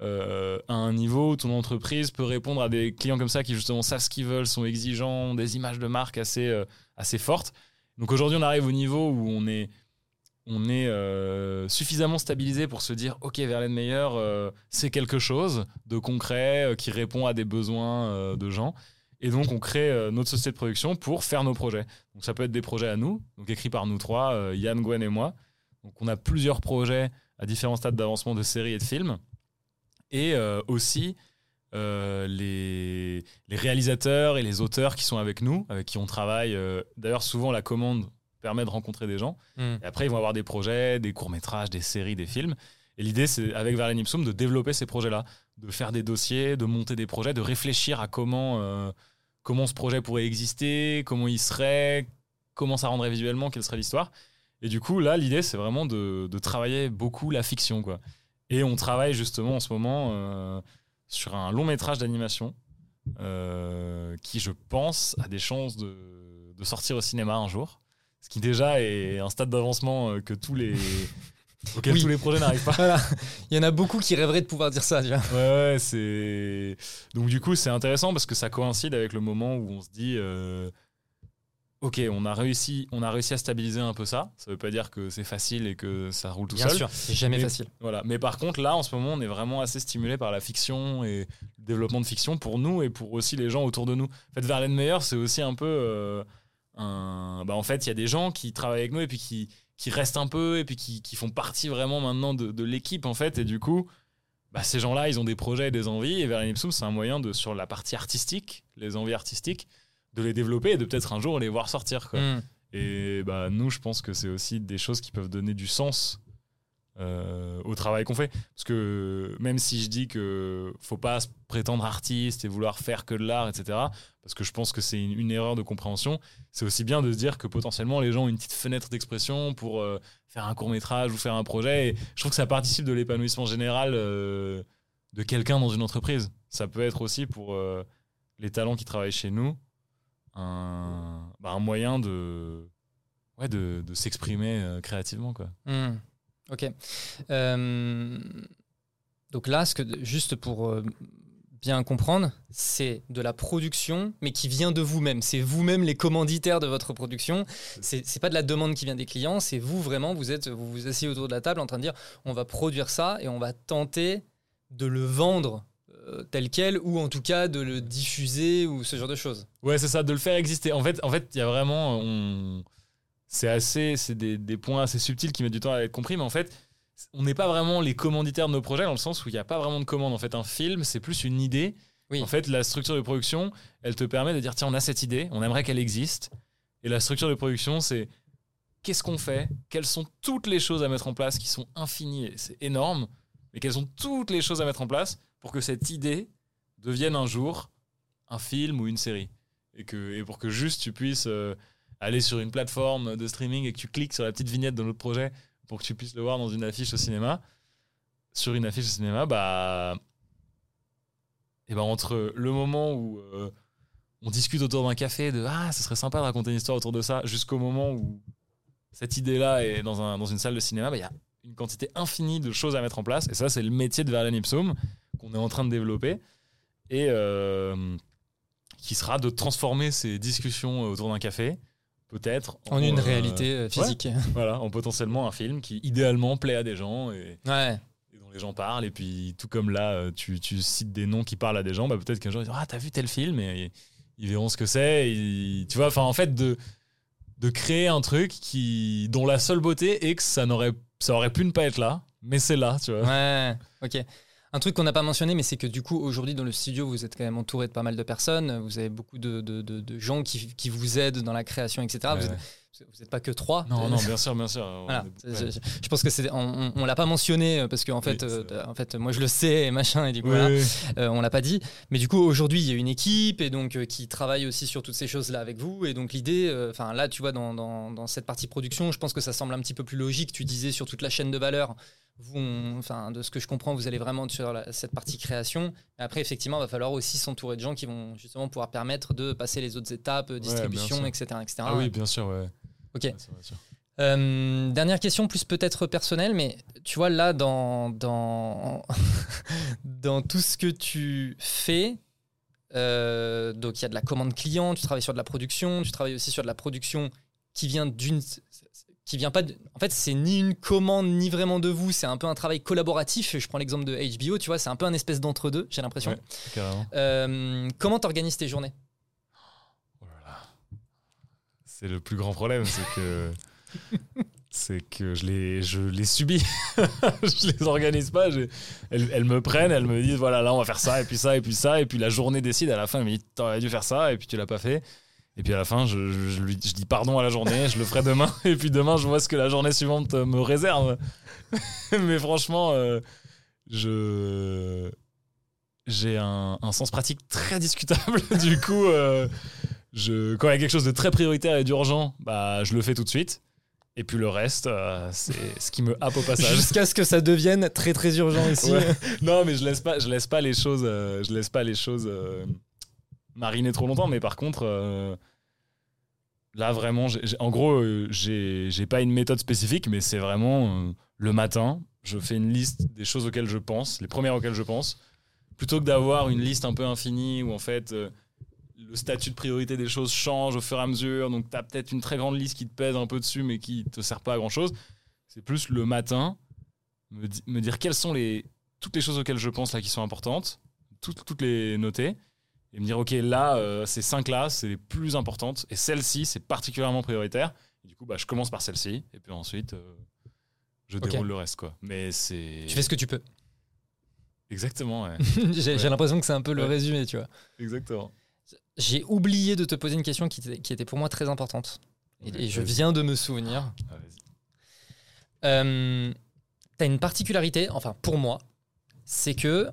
euh, à un niveau où ton entreprise peut répondre à des clients comme ça qui justement savent ce qu'ils veulent, sont exigeants, ont des images de marque assez, assez fortes. Donc aujourd'hui, on arrive au niveau où on est, euh, suffisamment stabilisé pour se dire ok Verlaine Meyer euh, c'est quelque chose de concret euh, qui répond à des besoins de gens. Et donc on crée notre société de production pour faire nos projets. Donc ça peut être des projets à nous donc écrits par nous trois Yann Gwen et moi. Donc on a plusieurs projets à différents stades d'avancement de séries et de films. Et aussi euh, les, réalisateurs et les auteurs qui sont avec nous, avec qui on travaille. Euh, d'ailleurs, souvent, la commande permet de rencontrer des gens. Hmm. Et après, ils vont avoir des projets, des courts-métrages, des séries, des films. Et l'idée, c'est, avec Verlaine Ipsum, de développer ces projets-là, de faire des dossiers, de monter des projets, de réfléchir à comment, euh, comment ce projet pourrait exister, comment il serait, comment ça rendrait visuellement, quelle serait l'histoire. Et du coup, là, l'idée, c'est vraiment de, de, travailler beaucoup la fiction. Quoi. Et on travaille justement en ce moment sur un long métrage d'animation euh, qui, je pense, a des chances de, sortir au cinéma un jour. Ce qui déjà est un stade d'avancement euh, que tous les auquel tous les projets n'arrivent pas. Il y en a beaucoup qui rêveraient de pouvoir dire ça. Ouais, ouais c'est donc du coup c'est intéressant parce que ça coïncide avec le moment où on se dit euh, ok, on a réussi, on a réussi à stabiliser un peu ça. Ça veut pas dire que c'est facile et que ça roule tout Bien seul. Bien sûr, c'est jamais facile. Voilà. Mais par contre, là, en ce moment, on est vraiment assez stimulé par la fiction et le développement de fiction pour nous et pour aussi les gens autour de nous. En fait, Verlaine Meyer, c'est aussi un peu euh, un. Bah, en fait, il y a des gens qui travaillent avec nous et puis qui, qui restent un peu et puis qui, qui font partie vraiment maintenant de, de l'équipe en fait. Et du coup. Bah, ces gens-là, ils ont des projets et des envies, et Verlaine Ipsum, c'est un moyen de, sur la partie artistique, les envies artistiques, de les développer et de peut-être un jour les voir sortir. Quoi. Mm. Et bah, nous, je pense que c'est aussi des choses qui peuvent donner du sens euh, au travail qu'on fait. Parce que même si je dis que faut pas se prétendre artiste et vouloir faire que de l'art, etc., parce que je pense que c'est une, une erreur de compréhension, c'est aussi bien de se dire que potentiellement les gens ont une petite fenêtre d'expression pour euh, faire un court métrage ou faire un projet. Et je trouve que ça participe de l'épanouissement général euh, de quelqu'un dans une entreprise. Ça peut être aussi pour les talents qui travaillent chez nous un, bah, un moyen de, ouais, de, de s'exprimer euh, créativement. Quoi. Hmm. Ok. Euh, donc là, ce que, juste pour euh, bien comprendre, c'est de la production, mais qui vient de vous-même. C'est vous-même les commanditaires de votre production. C'est c'est pas de la demande qui vient des clients, c'est vous vraiment, vous êtes, vous vous asseyez autour de la table en train de dire, on va produire ça et on va tenter de le vendre euh, tel quel, ou en tout cas de le diffuser ou ce genre de choses. Ouais, c'est ça, de le faire exister. En fait, en fait, il y a vraiment, on... c'est assez, c'est des, des points assez subtils qui mettent du temps à être compris, mais en fait, on n'est pas vraiment les commanditaires de nos projets dans le sens où il n'y a pas vraiment de commande. En fait, un film, c'est plus une idée. Oui. En fait, la structure de production, elle te permet de dire tiens, on a cette idée, on aimerait qu'elle existe. Et la structure de production, c'est qu'est-ce qu'on fait? Quelles sont toutes les choses à mettre en place qui sont infinies C'est énorme, mais quelles sont toutes les choses à mettre en place pour que cette idée devienne un jour un film ou une série et, que, et pour que juste tu puisses euh, aller sur une plateforme de streaming et que tu cliques sur la petite vignette de notre projet pour que tu puisses le voir dans une affiche au cinéma. Sur une affiche au cinéma, bah. Et ben entre le moment où euh, on discute autour d'un café de Ah, ce serait sympa de raconter une histoire autour de ça, jusqu'au moment où cette idée-là est dans, un, dans une salle de cinéma, bah, il y a une quantité infinie de choses à mettre en place. Et ça, c'est le métier de Verlaine Ipsum qu'on est en train de développer. Et euh, qui sera de transformer ces discussions autour d'un café, peut-être. En une euh, réalité euh, physique. voilà, en potentiellement un film qui idéalement plaît à des gens et, Ouais. et dont les gens parlent. Et puis, tout comme là, tu, tu cites des noms qui parlent à des gens, bah, peut-être qu'un jour ils diront Ah, t'as vu tel film? Et ils verront ce que c'est. Tu vois, enfin, en fait, de, de créer un truc qui, dont la seule beauté est que ça, n'aurait, ça aurait pu ne pas être là, mais c'est là, tu vois. Ouais, ok. Un truc qu'on n'a pas mentionné, mais c'est que du coup, aujourd'hui, dans le studio, vous êtes quand même entouré de pas mal de personnes. Vous avez beaucoup de, de- de- de gens qui, qui vous aident dans la création, etc. Ouais, vous n'êtes pas que trois. Non, non, bien sûr, bien sûr. Voilà. Je, pense que c'est, on, on, on l'a pas mentionné euh, parce qu'en fait, Oui, euh, en fait, moi je le sais et machin et du coup Oui, voilà, oui. euh, on l'a pas dit. Mais du coup aujourd'hui il y a une équipe et donc euh, qui travaille aussi sur toutes ces choses là avec vous et donc l'idée, enfin là tu vois dans, dans, dans cette partie production, je pense que ça semble un petit peu plus logique. Tu disais sur toute la chaîne de valeur. Vous, on- enfin, de ce que je comprends, vous allez vraiment sur la- cette partie création. Après, effectivement, il va falloir aussi s'entourer de gens qui vont justement pouvoir permettre de passer les autres étapes, euh, distribution, etc., etc. Ah oui, bien sûr, ouais. Ok. Ouais, c'est vrai, sûr. Euh, dernière question, plus peut-être personnelle, mais tu vois, là, dans, dans, dans tout ce que tu fais, euh, donc il y a de la commande client, tu travailles sur de la production, tu travailles aussi sur de la production qui vient d'une. Qui vient pas de- En fait, c'est ni une commande, ni vraiment de vous, c'est un peu un travail collaboratif. Je prends l'exemple de HBO, tu vois, c'est un peu un espèce d'entre-deux, j'ai l'impression. Ouais. Carrément. Euh, comment t'organises tes journées? Oh. C'est le plus grand problème, c'est que c'est que je les je les subis. je les organise pas. je- elles, elles me prennent, elles me disent voilà là on va faire ça et puis ça et puis ça et puis la journée décide à la fin dit t'aurais dû faire ça et puis tu l'as pas fait. Et puis à la fin, je, je- je lui, je dis pardon à la journée, je le ferai demain. Et puis demain, je vois ce que la journée suivante me réserve. Mais franchement, euh, je j'ai un, un sens pratique très discutable. du coup, euh, je, quand il y a quelque chose de très prioritaire et d'urgent, bah, je le fais tout de suite. Et puis le reste, euh, c'est ce qui me happe au passage. Jusqu'à ce que ça devienne très très urgent ici. Ouais. non, mais je laisse pas, je laisse pas les choses, je laisse pas les choses mariner trop longtemps. Mais par contre, euh, là vraiment, en gros, euh, j'ai pas une méthode spécifique, mais c'est vraiment euh, le matin, je fais une liste des choses auxquelles je pense, les premières auxquelles je pense, plutôt que d'avoir une liste un peu infinie où en fait. le statut de priorité des choses change au fur et à mesure, donc tu as peut-être une très grande liste qui te pèse un peu dessus, mais qui te sert pas à grand chose. C'est plus le matin, me, me dire quelles sont les, toutes les choses auxquelles je pense là qui sont importantes, toutes, toutes les noter, et me dire ok là, euh, ces cinq là, c'est les plus importantes, et celle-ci, c'est particulièrement prioritaire. Et du coup, bah, je commence par celle-ci, et puis ensuite, euh, je déroule le reste. quoi. Mais c'est. Tu fais ce que tu peux. Exactement, ouais. j'ai Ouais. l'impression que c'est un peu le Ouais. résumé, tu vois. Exactement. J'ai oublié de te poser une question qui était, qui était pour moi très importante. Et, Ouais, et je viens de me souvenir. Ah. Euh, tu as une particularité, enfin pour moi, c'est que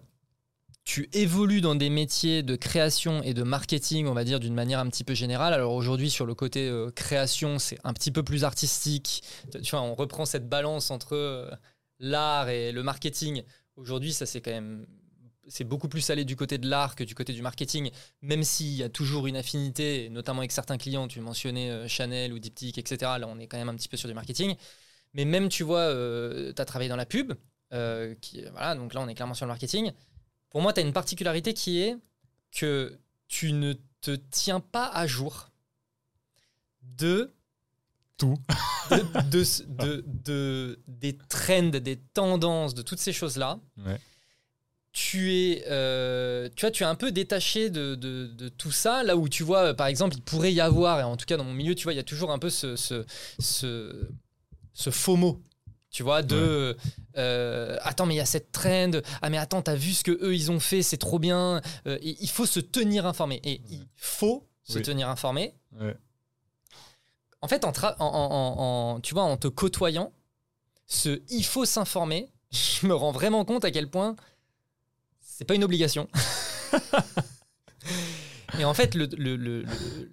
tu évolues dans des métiers de création et de marketing, on va dire d'une manière un petit peu générale. Alors aujourd'hui, sur le côté euh, création, c'est un petit peu plus artistique. Tu vois, on reprend cette balance entre euh, l'art et le marketing. Aujourd'hui, ça c'est quand même c'est beaucoup plus allé du côté de l'art que du côté du marketing, même s'il y a toujours une affinité, notamment avec certains clients. Tu mentionnais euh, Chanel ou Diptyque, etc. Là, on est quand même un petit peu sur du marketing. Mais même, tu vois, tu as travaillé dans la pub. voilà, donc là, on est clairement sur le marketing. Pour moi, tu as une particularité qui est que tu ne te tiens pas à jour de tout. de, de, des trends, des tendances, de toutes ces choses-là. Tu es, euh, tu vois, tu es un peu détaché de, tout ça. Là où tu vois, par exemple, il pourrait y avoir, et en tout cas dans mon milieu, tu vois, il y a toujours un peu ce, ce, ce, ce FOMO tu vois, de euh, attends, mais il y a cette trend. Ah, mais attends, t'as vu ce que eux ils ont fait, c'est trop bien. Euh, il faut se tenir informé. Et il faut se tenir informé. En fait, en, en, tu vois, en te côtoyant, ce il faut s'informer, je me rends vraiment compte à quel point c'est pas une obligation. Et en fait, le,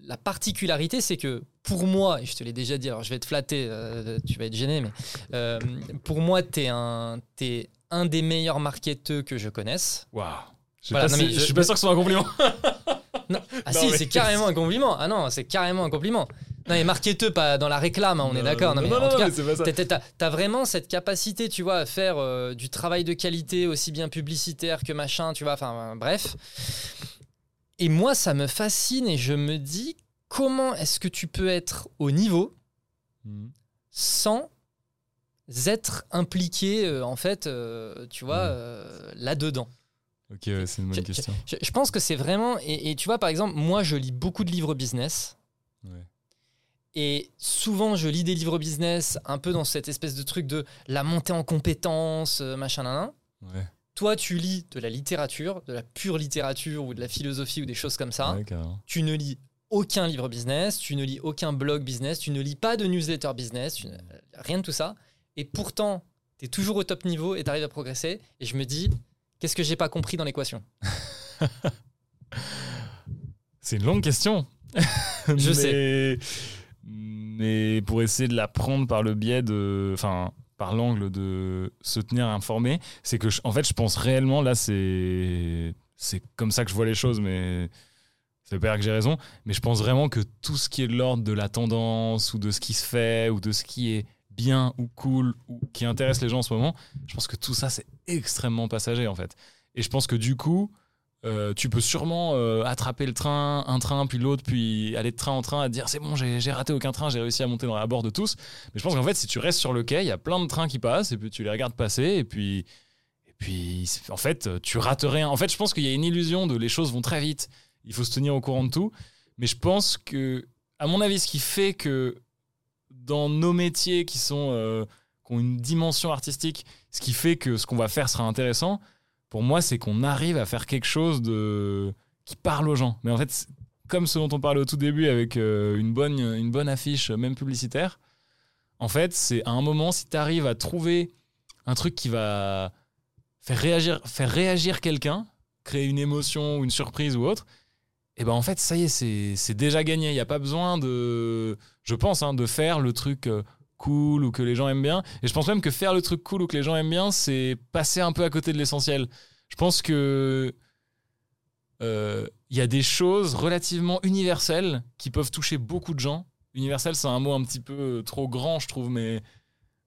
la particularité, c'est que pour moi, et je te l'ai déjà dit, alors je vais te flatter, euh, tu vas être gêné, mais euh, pour moi, tu es un, es un des meilleurs marketeurs que je connaisse. Waouh! Je, je, suis pas sûr que ce soit un compliment. non. Ah si, c'est carrément un compliment. Ah non, c'est carrément un compliment. Non, mais marketeux, pas dans la réclame, hein, on est d'accord. Non, mais en tout cas, t'as vraiment cette capacité, tu vois, à faire euh, du travail de qualité, aussi bien publicitaire que machin, tu vois, enfin, bref. Et moi, ça me fascine et je me dis comment est-ce que tu peux être au niveau mhm. sans être impliqué, euh, en fait, euh, tu vois, mhm. euh, là-dedans? Ok, c'est une bonne question. Je, pense que c'est vraiment. Et, tu vois, par exemple, moi, je lis beaucoup de livres business. Et souvent, je lis des livres business un peu dans cette espèce de truc de la montée en compétences, machin, nan, Ouais toi, tu lis de la littérature, de la pure littérature ou de la philosophie ou des choses comme ça. tu ne lis aucun livre business, tu ne lis aucun blog business, tu ne lis pas de newsletter business, rien de tout ça. Et pourtant, tu es toujours au top niveau et tu arrives à progresser. Et je me dis, qu'est-ce que j'ai pas compris dans l'équation? C'est une longue question. je sais. Mais pour essayer de la prendre par le biais de. Enfin, par l'angle de se tenir informé, c'est que, en fait, je pense réellement, là, c'est c'est comme ça que je vois les choses, mais ça veut pas que j'ai raison, mais je pense vraiment que tout ce qui est de l'ordre de la tendance ou de ce qui se fait ou de ce qui est bien ou cool ou qui intéresse les gens en ce moment, je pense que tout ça, c'est extrêmement passager, en fait. Et je pense que du coup, euh, tu peux sûrement euh, attraper le train, un train, puis l'autre, puis aller de train en train à dire c'est bon, j'ai raté aucun train, j'ai réussi à monter dans la bord de tous. Mais je pense qu'en fait, si tu restes sur le quai, il y a plein de trains qui passent, et puis tu les regardes passer, et puis, et puis en fait, tu rates rien. En fait, je pense qu'il y a une illusion de les choses vont très vite, il faut se tenir au courant de tout. Mais je pense que, à mon avis, ce qui fait que dans nos métiers qui sont euh, qui ont une dimension artistique, ce qui fait que ce qu'on va faire sera intéressant, pour moi, c'est qu'on arrive à faire quelque chose de qui parle aux gens. Mais en fait, comme ce dont on parlait au tout début avec euh, une, bonne, une bonne affiche, même publicitaire, en fait, c'est à un moment, si tu arrives à trouver un truc qui va faire réagir, faire réagir quelqu'un, créer une émotion ou une surprise ou autre, et eh ben en fait, ça y est, c'est déjà gagné. Il n'y a pas besoin de, je pense, hein, de faire le truc euh, cool ou que les gens aiment bien. Et je pense même que faire le truc cool ou que les gens aiment bien, c'est passer un peu à côté de l'essentiel. Je pense que euh, il y a des choses relativement universelles qui peuvent toucher beaucoup de gens. Universel, c'est un mot un petit peu trop grand, je trouve, mais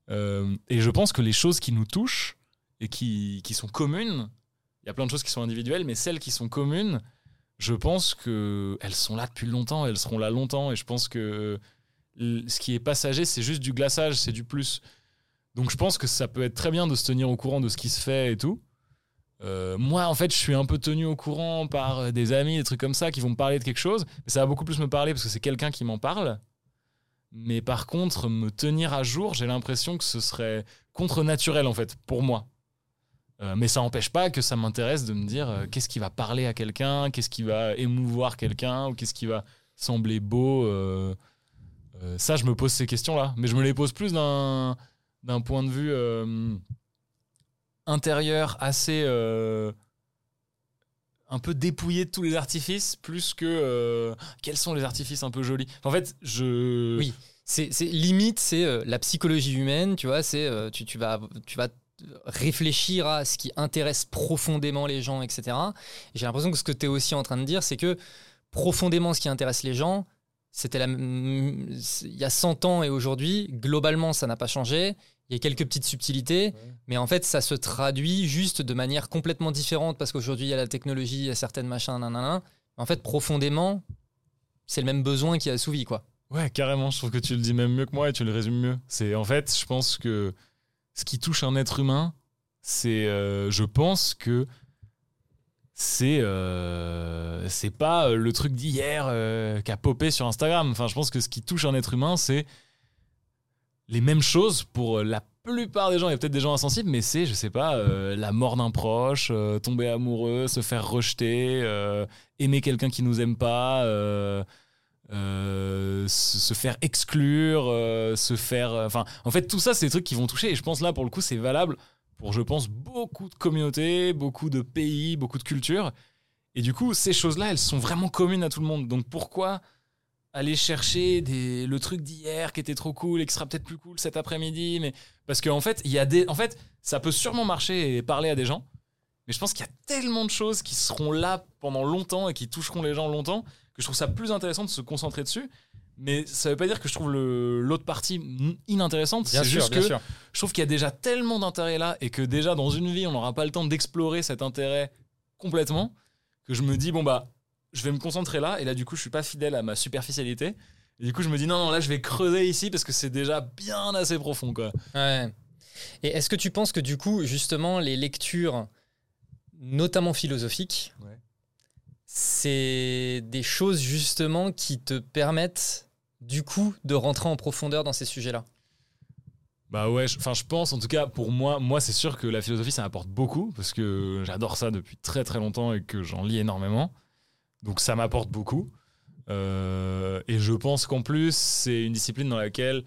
euh, et je pense que les choses qui nous touchent et qui, qui sont communes, il y a plein de choses qui sont individuelles, mais celles qui sont communes, je pense que elles sont là depuis longtemps, elles seront là longtemps, et je pense que ce qui est passager, c'est juste du glaçage, c'est du plus. Donc je pense que ça peut être très bien de se tenir au courant de ce qui se fait et tout. Euh, moi, en fait, je suis un peu tenu au courant par des amis, des trucs comme ça, qui vont me parler de quelque chose. Mais ça va beaucoup plus me parler parce que c'est quelqu'un qui m'en parle. Mais par contre, me tenir à jour, j'ai l'impression que ce serait contre-naturel, en fait, pour moi. Euh, mais ça n'empêche pas que ça m'intéresse de me dire euh, qu'est-ce qui va parler à quelqu'un, qu'est-ce qui va émouvoir quelqu'un, ou qu'est-ce qui va sembler beau. Euh, ça, je me pose ces questions-là. Mais je me les pose plus d'un point de vue. Euh, intérieur assez euh, un peu dépouillé de tous les artifices, plus que quels sont les artifices un peu jolis. En fait, je Oui. C'est c'est- limite, c'est la psychologie humaine, tu vois. C'est tu, tu vas tu vas réfléchir à ce qui intéresse profondément les gens, etc. Et J'ai l'impression que ce que tu es aussi en train de dire, c'est que profondément, ce qui intéresse les gens, c'était la il y a 100 ans et aujourd'hui, globalement, ça n'a pas changé. Il y a quelques petites subtilités, mais en fait, ça se traduit juste de manière complètement différente parce qu'aujourd'hui, il y a la technologie, il y a certaines machins, nanana. En fait, profondément, c'est le même besoin qui est assouvi, quoi. Ouais, carrément. Je trouve que tu le dis même mieux que moi et tu le résumes mieux. C'est en fait, je pense que ce qui touche un être humain, c'est, euh, je pense que c'est, euh, c'est pas euh, le truc d'hier euh, qui a popé sur Instagram. Enfin, je pense que ce qui touche un être humain, c'est les mêmes choses pour la plupart des gens. Il y a peut-être des gens insensibles, mais c'est, je sais pas, euh, la mort d'un proche, euh, tomber amoureux, se faire rejeter, euh, aimer quelqu'un qui nous aime pas. euh, euh, se faire exclure, euh, se faire. Enfin, en fait, tout ça, c'est des trucs qui vont toucher. Et je pense là, pour le coup, c'est valable pour, je pense, beaucoup de communautés, beaucoup de pays, beaucoup de cultures. Et du coup, ces choses-là, elles sont vraiment communes à tout le monde. Donc pourquoi aller chercher des, le truc d'hier qui était trop cool et qui sera peut-être plus cool cet après-midi mais parce qu'en fait il y a des en fait ça peut sûrement marcher et parler à des gens mais je pense qu'il y a tellement de choses qui seront là pendant longtemps et qui toucheront les gens longtemps que je trouve ça plus intéressant de se concentrer dessus. Mais ça veut pas dire que je trouve l'autre partie inintéressante. C'est juste bien que sûr. je trouve qu'il y a déjà tellement d'intérêt là et que déjà dans une vie, on n'aura pas le temps d'explorer cet intérêt complètement que je me dis, bon bah, je vais me concentrer là. Et là, du coup, je suis pas fidèle à ma superficialité. Et du coup, je me dis, non, non, là, je vais creuser ici parce que c'est déjà bien assez profond, quoi. Ouais. Et est-ce que tu penses que du coup, justement, les lectures, notamment philosophiques, Ouais. c'est des choses justement qui te permettent du coup de rentrer en profondeur dans ces sujets-là Bah ouais, enfin je pense en tout cas pour moi, moi c'est sûr que la philosophie ça m'apporte beaucoup parce que j'adore ça depuis très très longtemps et que j'en lis énormément. Donc ça m'apporte beaucoup. Euh, et je pense qu'en plus c'est une discipline dans laquelle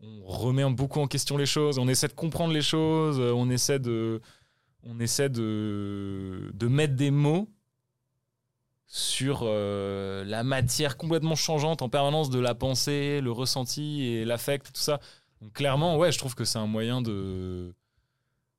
on remet beaucoup en question les choses, on essaie de comprendre les choses, on essaie de, on essaie de mettre des mots sur euh, la matière complètement changeante en permanence de la pensée, le ressenti et l'affect, tout ça. Donc clairement, ouais, je trouve que c'est un moyen de...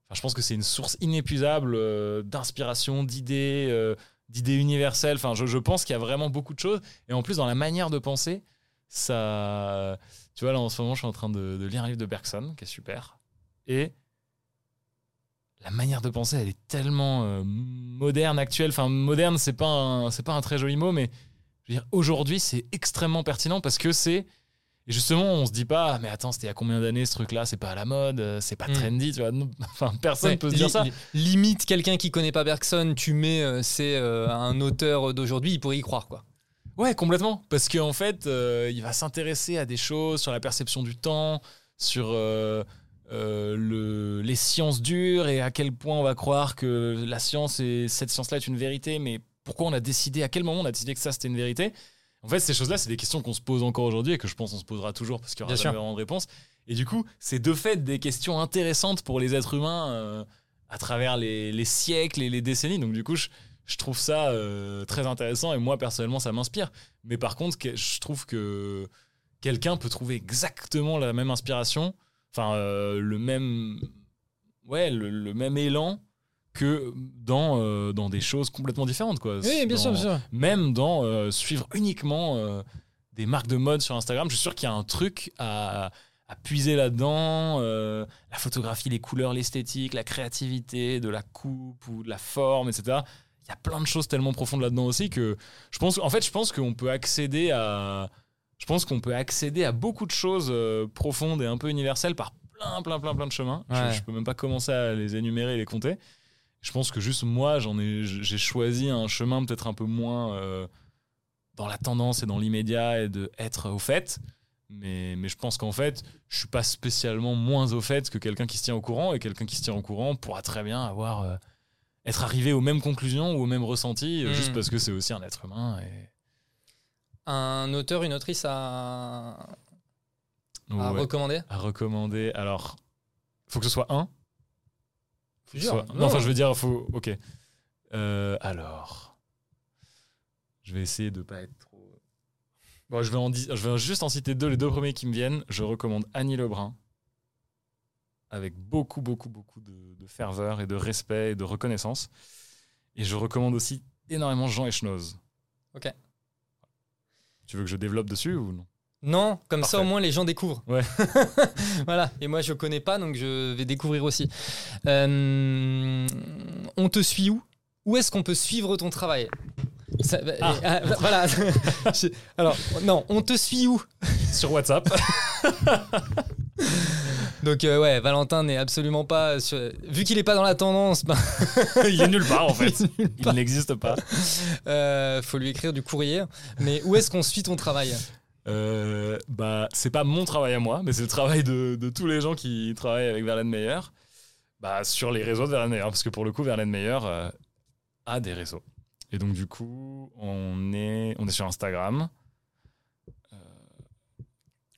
Enfin, je pense que c'est une source inépuisable euh, d'inspiration, d'idées, euh, d'idées universelles. Enfin, je, je pense qu'il y a vraiment beaucoup de choses. Et en plus, dans la manière de penser, ça... Tu vois, là, en ce moment, je suis en train de, de lire un livre de Bergson, qui est super. Et la manière de penser, elle est tellement euh, moderne, actuelle. Enfin, moderne, c'est pas un, c'est pas un très joli mot, mais je veux dire, aujourd'hui, c'est extrêmement pertinent parce que c'est et justement, on se dit pas, Ah, mais attends, c'était il y a combien d'années ce truc-là? C'est pas à la mode, euh, c'est pas Mm. trendy, tu vois. non. Enfin, personne Ouais, peut se dire ça. li- Limite, quelqu'un qui connaît pas Bergson, tu mets euh, c'est euh, un auteur d'aujourd'hui, il pourrait y croire quoi. Ouais, complètement. Parce qu'en fait, euh, il va s'intéresser à des choses sur la perception du temps, sur euh, le, les sciences dures et à quel point on va croire que la science et cette science-là est une vérité, mais pourquoi on a décidé, à quel moment on a décidé que ça c'était une vérité? En fait, ces choses-là, c'est des questions qu'on se pose encore aujourd'hui et que je pense on se posera toujours parce qu'il y aura Bien jamais de réponse. Et du coup, c'est de fait des questions intéressantes pour les êtres humains euh, à travers les, les siècles et les décennies. Donc du coup, je, je trouve ça euh, très intéressant et moi personnellement, ça m'inspire. Mais par contre, je trouve que quelqu'un peut trouver exactement la même inspiration, enfin euh, le même, ouais, le, le même élan que dans dans des choses complètement différentes, quoi. Dans- sûr. Même dans euh, suivre uniquement euh, des marques de mode sur Instagram, je suis sûr qu'il y a un truc à à puiser là-dedans, euh, la photographie, les couleurs, l'esthétique, la créativité, de la coupe ou de la forme, etc. Il y a plein de choses tellement profondes là-dedans aussi que je pense, en fait, je pense qu'on peut accéder à, je pense qu'on peut accéder à beaucoup de choses euh, profondes et un peu universelles par plein, plein, plein, plein de chemins. Je- Ouais. Je, peux même pas commencer à les énumérer et les compter. Je pense que juste moi, j'en ai, j'ai choisi un chemin peut-être un peu moins euh, dans la tendance et dans l'immédiat et de être au fait. Mais, mais je pense qu'en fait, je suis pas spécialement moins au fait que quelqu'un qui se tient au courant et quelqu'un qui se tient au courant pourra très bien avoir euh, être arrivé aux mêmes conclusions ou aux mêmes ressentis euh, Mm. juste parce que c'est aussi un être humain. Et... Un auteur, une autrice à, à Ouais. recommander à recommander. Alors, faut que ce soit un. Je te jure. Soit- Non, enfin, je veux dire, faut. Ok. Euh, alors. Je vais essayer de pas être trop. Bon, je vais, en di- je vais juste en citer deux, les deux premiers qui me viennent. Je recommande Annie Lebrun. Avec beaucoup, beaucoup, beaucoup de, de ferveur et de respect et de reconnaissance. Et je recommande aussi énormément Jean Echnoz. Ok. Tu veux que je développe dessus ou non? Non, comme ça au moins les gens découvrent. Ouais. voilà, et moi je connais pas donc je vais découvrir aussi. Euh, on te suit où? Où est-ce qu'on peut suivre ton travail? Ça- Ah. ah, voilà. Je- Alors, non, on te suit où? Sur WhatsApp. Donc, euh, ouais, Valentin n'est absolument pas. sur- Vu qu'il est pas dans la tendance, ben, Il est nulle part en fait. il Il n'existe pas. Euh, faut lui écrire du courrier. Mais où est-ce qu'on suit ton travail? Euh, bah, c'est pas mon travail à moi, mais c'est le travail de, de tous les gens qui travaillent avec Verlaine Meyer. Bah, sur les réseaux de Verlaine Meyer, parce que pour le coup, Verlaine Meyer euh, a des réseaux. Et donc, du coup, on est, on est sur Instagram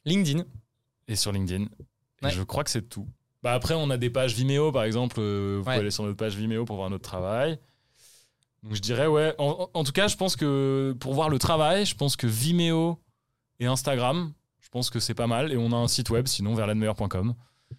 LinkedIn. Et sur LinkedIn. Ouais. je crois que c'est tout. Bah, après, on a des pages Vimeo, par exemple. euh, vous Ouais. pouvez aller sur notre page Vimeo pour voir notre travail. Donc, je dirais, ouais. En, en tout cas, je pense que pour voir le travail, je pense que Vimeo et Instagram, je pense que c'est pas mal. Et on a un site web, sinon, verlainemeilleur.com.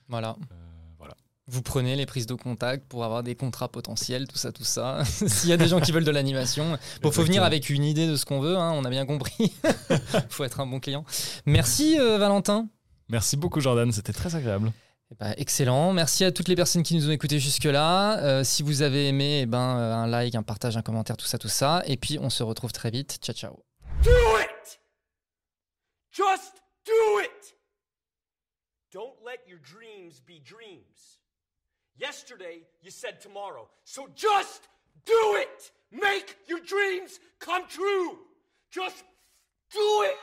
Voilà. Euh, voilà. Vous prenez les prises de contact pour avoir des contrats potentiels, tout ça, tout ça. S'il y a des gens qui veulent de l'animation, bon, faut venir avec une idée de ce qu'on veut, hein, on a bien compris. faut être un bon client. Merci euh, Valentin. Merci beaucoup, Jordan. C'était très agréable. Eh ben, excellent. Merci à toutes les personnes qui nous ont écoutés jusque-là. Euh, si vous avez aimé, eh ben, euh, un like, un partage, un commentaire, tout ça, tout ça. Et puis, on se retrouve très vite. Ciao, ciao. Do it! Just do it! Don't let your dreams be dreams. Yesterday, you said tomorrow. So just do it! Make your dreams come true! Just do it!